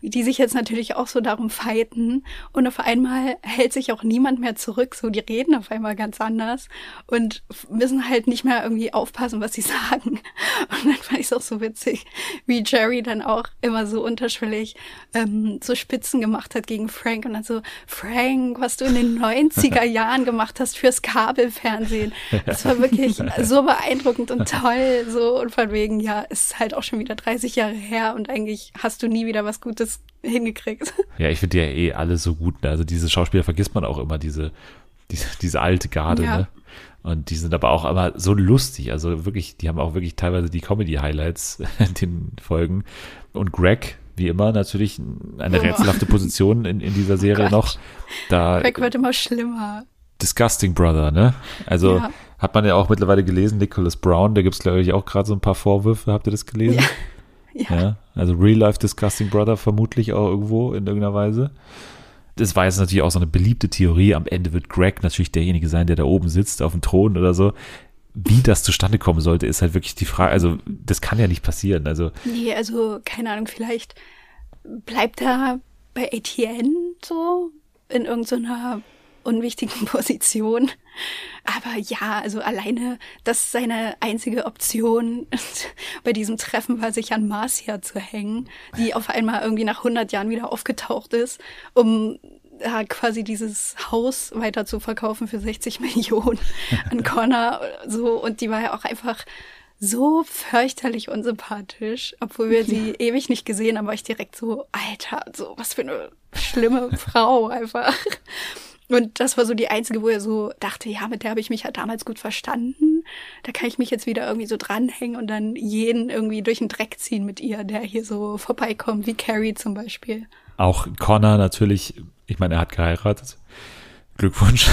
wie die sich jetzt natürlich auch so darum fighten und auf einmal hält sich auch niemand mehr zurück, so die reden auf einmal ganz anders und müssen halt nicht mehr irgendwie aufpassen, was sie sagen. Und dann fand ich es auch so witzig, wie Jerry dann auch immer so unterschwellig ähm, so Spitzen gemacht hat gegen Frank und dann so, Frank, was du in den 90er Jahren gemacht hast fürs Kabelfernsehen. Das war wirklich so beeindruckend und toll, so und von wegen, ja, es ist halt auch schon wieder 30 Jahre her und eigentlich hast du nie wieder was Gutes hingekriegt. Ja, ich finde ja eh alle so gut. Ne? Also diese Schauspieler vergisst man auch immer, diese, diese, diese alte Garde, Ja. ne? Und die sind aber auch immer so lustig. Also wirklich, die haben auch wirklich teilweise die Comedy-Highlights in den Folgen. Und Greg, wie immer, natürlich eine Oh. rätselhafte Position in, in dieser Serie Gott. noch. Da Greg wird immer schlimmer. Disgusting Brother, ne? Also Ja. Hat man ja auch mittlerweile gelesen, Nicholas Brown, da gibt's glaube ich auch gerade so ein paar Vorwürfe. Habt ihr das gelesen? Ja. Ja. Also Real Life Disgusting Brother vermutlich auch irgendwo in irgendeiner Weise. Das war jetzt natürlich auch so eine beliebte Theorie. Am Ende wird Greg natürlich derjenige sein, der da oben sitzt auf dem Thron oder so. Wie das zustande kommen sollte, ist halt wirklich die Frage. Also, das kann ja nicht passieren. Also, Nee, also keine Ahnung, vielleicht bleibt er bei ATN so in irgendeiner unwichtigen Position. Aber ja, also alleine, das seine einzige Option bei diesem Treffen war, sich an Marcia zu hängen, die auf einmal irgendwie nach 100 Jahren wieder aufgetaucht ist, um ja, quasi dieses Haus weiter zu verkaufen für 60 Millionen an Connor. So, und die war ja auch einfach so fürchterlich unsympathisch, obwohl wir sie ewig nicht gesehen haben, war ich direkt so, Alter, so was für eine schlimme Frau einfach. Und das war so die einzige, wo er so dachte, ja, mit der habe ich mich ja damals gut verstanden. Da kann ich mich jetzt wieder irgendwie so dranhängen und dann jeden irgendwie durch den Dreck ziehen mit ihr, der hier so vorbeikommt, wie Carrie zum Beispiel. auch Connor natürlich, ich meine, er hat geheiratet. Glückwunsch.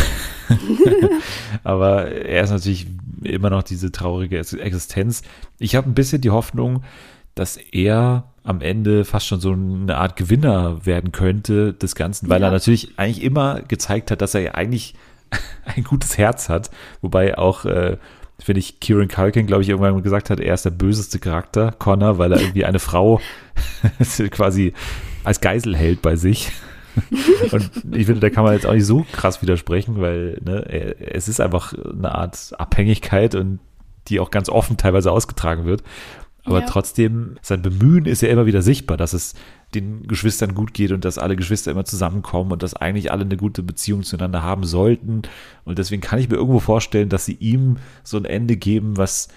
Aber er ist natürlich immer noch diese traurige Existenz. Ich habe ein bisschen die Hoffnung, dass er am Ende fast schon so eine Art Gewinner werden könnte des Ganzen, weil Ja. er natürlich eigentlich immer gezeigt hat, dass er ja eigentlich ein gutes Herz hat. Wobei auch, äh, finde ich, Kieran Culkin, glaube ich, irgendwann gesagt hat, er ist der böseste Charakter, Connor, weil er irgendwie eine Frau quasi als Geisel hält bei sich. Und ich finde, da kann man jetzt auch nicht so krass widersprechen, weil ne, es ist einfach eine Art Abhängigkeit und die auch ganz offen teilweise ausgetragen wird. Aber Ja. trotzdem, sein Bemühen ist ja immer wieder sichtbar, dass es den Geschwistern gut geht und dass alle Geschwister immer zusammenkommen und dass eigentlich alle eine gute Beziehung zueinander haben sollten. Und deswegen kann ich mir irgendwo vorstellen, dass sie ihm so ein Ende geben, was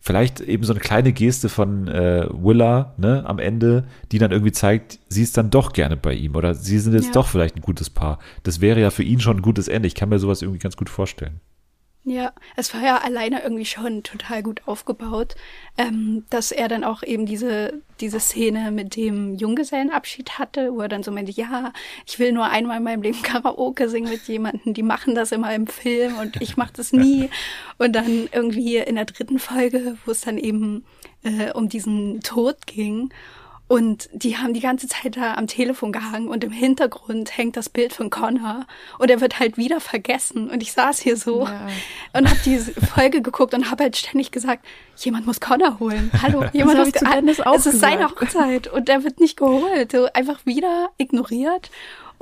vielleicht eben so eine kleine Geste von äh, Willa ne, am Ende, die dann irgendwie zeigt, sie ist dann doch gerne bei ihm oder sie sind jetzt Ja. doch vielleicht ein gutes Paar. Das wäre ja für ihn schon ein gutes Ende. Ich kann mir sowas irgendwie ganz gut vorstellen. Ja, es war ja alleine irgendwie schon total gut aufgebaut, ähm, dass er dann auch eben diese, diese Szene mit dem Junggesellenabschied hatte, wo er dann so meinte, ja, ich will nur einmal in meinem Leben Karaoke singen mit jemandem, die machen das immer im Film und ich mach das nie. Und dann irgendwie in der dritten Folge, wo es dann eben äh, um diesen Tod ging. Und die haben die ganze Zeit da am Telefon gehangen und im Hintergrund hängt das Bild von Connor und er wird halt wieder vergessen. Und ich saß hier so Ja. und habe diese Folge geguckt und habe halt ständig gesagt, jemand muss Connor holen. Hallo, jemand muss auch Es ist seine. Hochzeit und der wird nicht geholt. So einfach wieder ignoriert.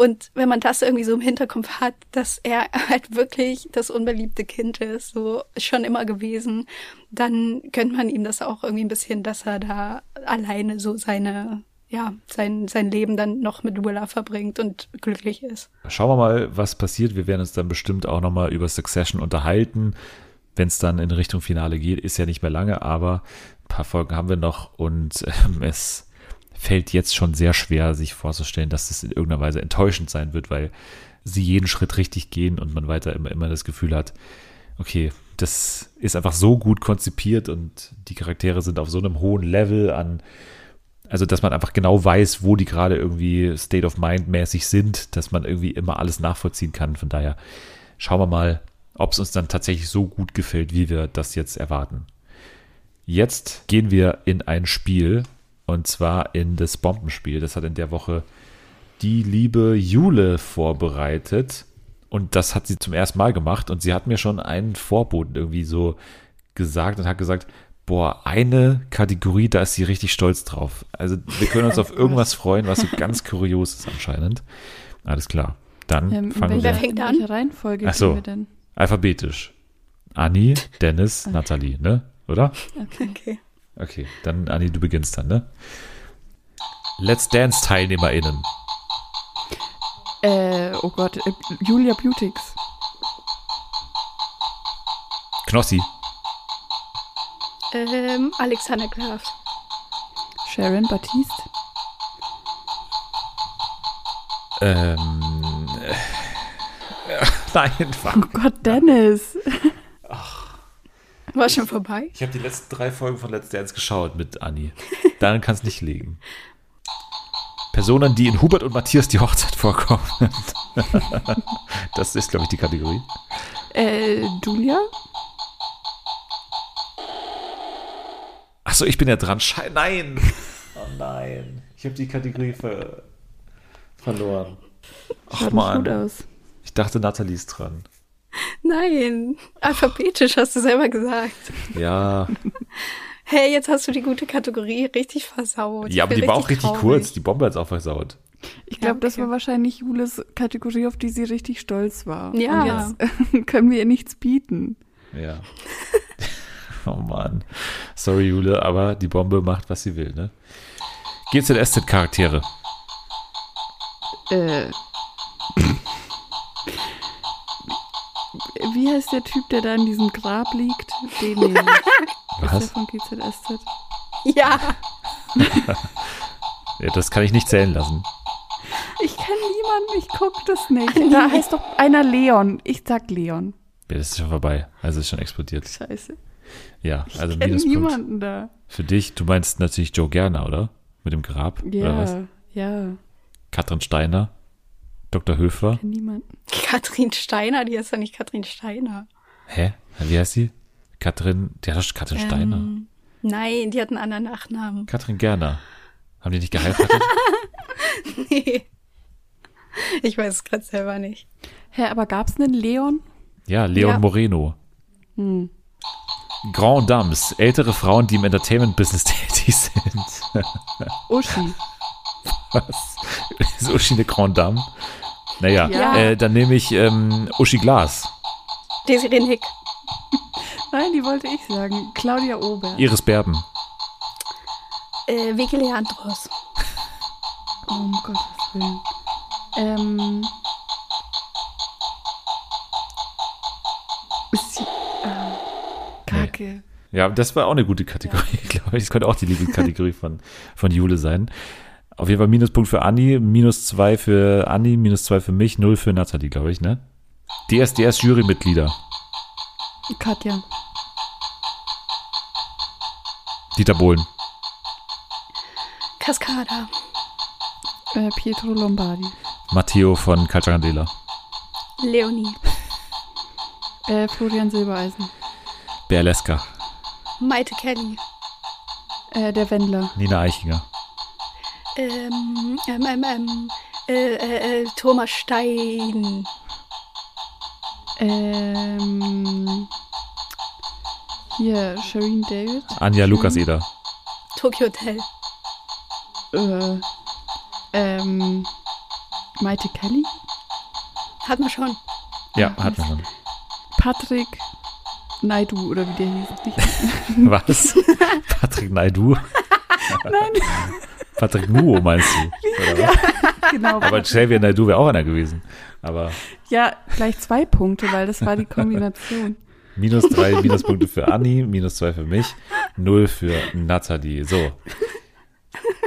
Und wenn man das irgendwie so im Hinterkopf hat, dass er halt wirklich das unbeliebte Kind ist, so schon immer gewesen, dann gönnt man ihm das auch irgendwie ein bisschen, dass er da alleine so seine, ja, sein, sein Leben dann noch mit Willa verbringt und glücklich ist. Schauen wir mal, was passiert. Wir werden uns dann bestimmt auch nochmal über Succession unterhalten. Wenn es dann in Richtung Finale geht, ist ja nicht mehr lange, aber ein paar Folgen haben wir noch und ähm, es fällt jetzt schon sehr schwer, sich vorzustellen, dass es in irgendeiner Weise enttäuschend sein wird, weil sie jeden Schritt richtig gehen und man weiter immer, immer das Gefühl hat, okay, das ist einfach so gut konzipiert und die Charaktere sind auf so einem hohen Level an, also dass man einfach genau weiß, wo die gerade irgendwie State of Mind mäßig sind, dass man irgendwie immer alles nachvollziehen kann. Von daher schauen wir mal, ob es uns dann tatsächlich so gut gefällt, wie wir das jetzt erwarten. Jetzt gehen wir in ein Spiel und zwar in das Bombenspiel. Das hat in der Woche die liebe Jule vorbereitet. Und das hat sie zum ersten Mal gemacht. Und sie hat mir schon einen Vorboten irgendwie so gesagt und hat gesagt, boah, eine Kategorie, da ist sie richtig stolz drauf. Also wir können uns auf irgendwas freuen, was so ganz kurios ist anscheinend. Alles klar. Dann Ähm, in fangen Wer wir fängt in an? welcher Reihenfolge Ach so. wir denn? alphabetisch. Anni, Dennis, Nathalie, ne? Oder? Okay. Okay. Okay, dann Anni, du beginnst dann, ne? Let's Dance TeilnehmerInnen. Äh, oh Gott, äh, Julia Beautix. Knossi, Ähm, Alexander Graf. Sharon Baptiste. ähm, äh, nein, fuck. Oh Gott, Dennis. War schon vorbei? Ich habe die letzten drei Folgen von Let's Dance geschaut mit Anni. Daran kann es nicht liegen. Personen, die in Hubert und Matthias die Hochzeit vorkommen. das ist, glaube ich, die Kategorie. Äh, Julia? Achso, ich bin ja dran. Schei nein. Oh nein. Ich habe die Kategorie ver verloren. Ach Schaut man. aus. Ich dachte, Nathalie ist dran. Nein. Alphabetisch hast du selber gesagt. Ja, Hey, jetzt hast du die gute Kategorie richtig versaut. Ja aber die war auch richtig traurig. kurz. Die Bombe hat es auch versaut. Ich glaube, Ja, das okay. war wahrscheinlich Jules Kategorie, auf die sie richtig stolz war. Ja. Und jetzt können wir ihr nichts bieten. Ja. oh Mann. Sorry, Jule, aber die Bombe macht, was sie will, ne? GZSZ-Charaktere. Äh. Wie heißt der Typ, der da in diesem Grab liegt? Den nehme ich. Ist der Was? von GZSZ? Ja. Ja, das kann ich nicht zählen lassen. Ich kenne niemanden, ich guck das nicht. Da heißt doch einer Leon. Ich sag Leon. Ja, das ist schon vorbei. Also ist schon explodiert. Scheiße. Ja, also Ich kenne niemanden da. Für dich, du meinst natürlich Joe Gerner, oder? Mit dem Grab? Oder was? Ja, ja. Katrin Steiner? Dr. Höfler? Kenn niemanden. Katrin Steiner, die ist doch nicht Katrin Steiner. Hä? Wie heißt sie? Katrin, die hat doch Katrin Steiner. Ähm, nein, die hat einen anderen Nachnamen. Katrin Gerner. Haben die nicht geheiratet? Nee. Ich weiß es gerade selber nicht. Hä, aber gab's einen Leon? ja, Leon Ja. Moreno. Hm. Grand Dames, ältere Frauen, die im Entertainment-Business tätig sind. Uschi. Was? Ist Uschi eine Grand Dame? Naja, Ja. Äh, dann nehme ich ähm, Uschi Glas, Desiree Nick. Nein, die wollte ich sagen. Claudia Ober. Iris Berben, Äh, Vicky Leandros. Oh, um Gottes Willen. Ähm. Ist sie, äh, Kacke. Ja, das war auch eine gute Kategorie, glaube ich. Das könnte auch die Lieblingskategorie von, von Jule sein. Auf jeden Fall Minuspunkt für Anni, minus zwei für Anni, minus zwei für mich, null für Nathalie, glaube ich, ne? DSDS-Jurymitglieder. Katja. Dieter Bohlen, Cascada. Äh, Pietro Lombardi. Matteo von Cacciandela, Leonie. Äh, Florian Silbereisen. Berleska, Maite Kelly. Äh, der Wendler. Nina Eichinger, Ähm, ähm, ähm, ähm, äh, äh, äh, Thomas Stein. Ähm. Hier, Shireen David. Anja Shireen- Lukas-Eder, Tokyo Hotel. Äh, ähm. Maite Kelly. Hat man schon. ja, hat man schon. Patrick Naidu oder wie der hieß. Was? Patrick Naidu? nein, Patrick Nuo meinst du? Was? genau. Aber Xavier Naidu wäre auch einer gewesen. Aber Ja, gleich zwei Punkte, weil das war die Kombination. minus drei Minuspunkte für Anni, minus zwei für mich, null für Nathalie. So.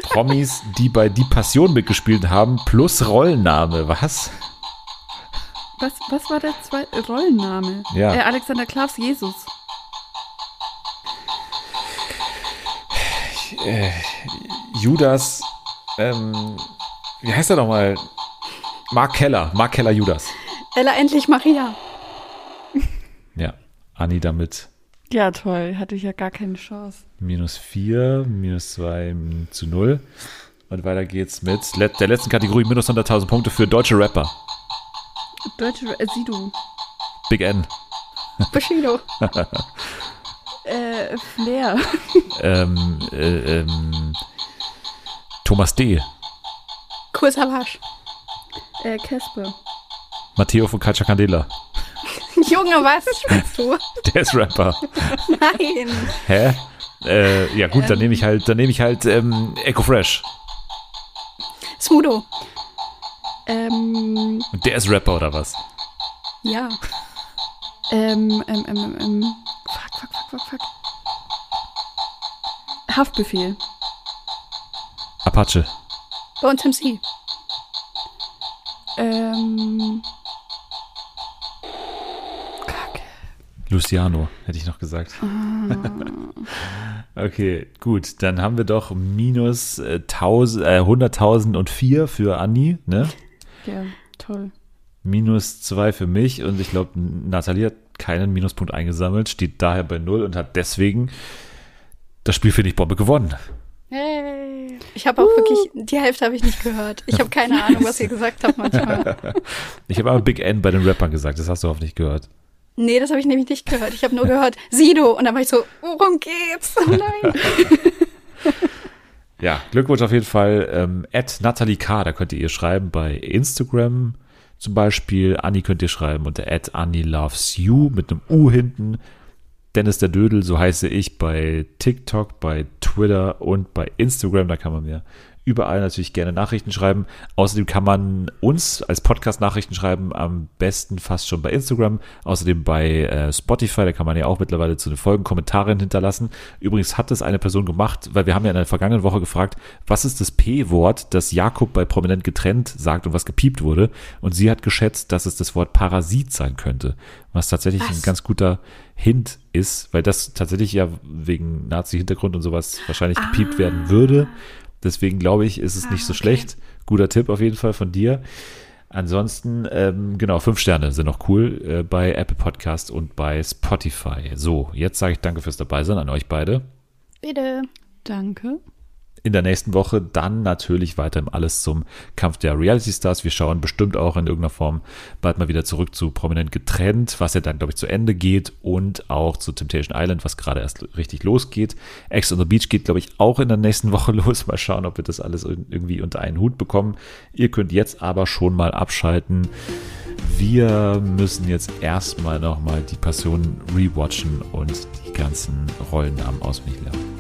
Promis, die bei Die Passion mitgespielt haben, plus Rollenname. Was? Was, was war der zweite Rollenname? Ja. Äh, Alexander Klavs Jesus. Judas, ähm, wie heißt er nochmal? Mark Keller, Mark Keller Judas. Ella endlich Maria. Ja, Anni damit Ja, toll. Hatte ich ja gar keine Chance. minus vier, minus zwei zu null. Und weiter geht's mit der letzten Kategorie minus 100.000 Punkte für deutsche Rapper. Deutsche, äh, Sido. Big N. Bushido. Äh, Flair. Ähm, äh, ähm, Thomas D. Kursavasch. Äh, Casper. Matteo von Calcia Candela. Junge, was spielst du? Der ist Rapper. Nein. Hä? Äh, ja gut, dann nehme ich halt, dann nehme ich halt ähm, Echo Fresh. Smudo. Ähm, der ist Rapper oder was? Ja. ähm, ähm, ähm, ähm, fuck, fuck, fuck, fuck, fuck. Haftbefehl. Apache. Bones MC. Ähm, Kacke. Luciano, hätte ich noch gesagt. okay, gut. Dann haben wir doch minus äh, 1000, äh, 100.004 für Anni, ne? Ja, toll. Minus 2 für mich und ich glaube, Nathalie hat keinen Minuspunkt eingesammelt, steht daher bei 0 und hat deswegen das Spiel, finde ich, Bombe gewonnen. Hey. Ich habe auch wirklich, die Hälfte habe ich nicht gehört. Ich habe keine Ahnung, was ihr gesagt habt manchmal. Ich habe aber Big N bei den Rappern gesagt, das hast du hoffentlich gehört. Nee, das habe ich nämlich nicht gehört. Ich habe nur gehört, Sido. Und dann war ich so, worum geht's? Nein. Ja, Glückwunsch auf jeden Fall. Ähm, at Nathalie K., da könnt ihr ihr schreiben bei Instagram zum Beispiel. Anni könnt ihr schreiben unter at Anni loves you mit einem U hinten. Dennis der Dödel, so heiße ich bei TikTok, bei Twitter und bei Instagram. Da kann man mir überall natürlich gerne Nachrichten schreiben. Außerdem kann man uns als Podcast Nachrichten schreiben, am besten fast schon bei Instagram. Außerdem bei äh, Spotify, da kann man ja auch mittlerweile zu den Folgen Kommentare hinterlassen. Übrigens hat es eine Person gemacht, weil wir haben ja in der vergangenen Woche gefragt, was ist das P-Wort, das Jakob bei Prominent getrennt sagt und was gepiept wurde. Und sie hat geschätzt, dass es das Wort Parasit sein könnte, was tatsächlich Was? ein ganz guter Hint ist, weil das tatsächlich ja wegen Nazi-Hintergrund und sowas wahrscheinlich gepiept werden würde. Deswegen glaube ich, ist es nicht so okay. schlecht. Guter Tipp auf jeden Fall von dir. Ansonsten, ähm, genau, fünf Sterne sind noch cool äh, bei Apple Podcast und bei Spotify. So, jetzt sage ich danke fürs Dabeisein an euch beide. Bitte. Danke. In der nächsten Woche dann natürlich weiter im Alles zum Kampf der Reality Stars. Wir schauen bestimmt auch in irgendeiner Form bald mal wieder zurück zu Prominent getrennt, was ja dann, glaube ich, zu Ende geht und auch zu Temptation Island, was gerade erst richtig losgeht. Ex on the Beach geht, glaube ich, auch in der nächsten Woche los. Mal schauen, ob wir das alles ir- irgendwie unter einen Hut bekommen. Ihr könnt jetzt aber schon mal abschalten. Wir müssen jetzt erstmal nochmal die Passion rewatchen und die ganzen Rollennamen auswendig lernen.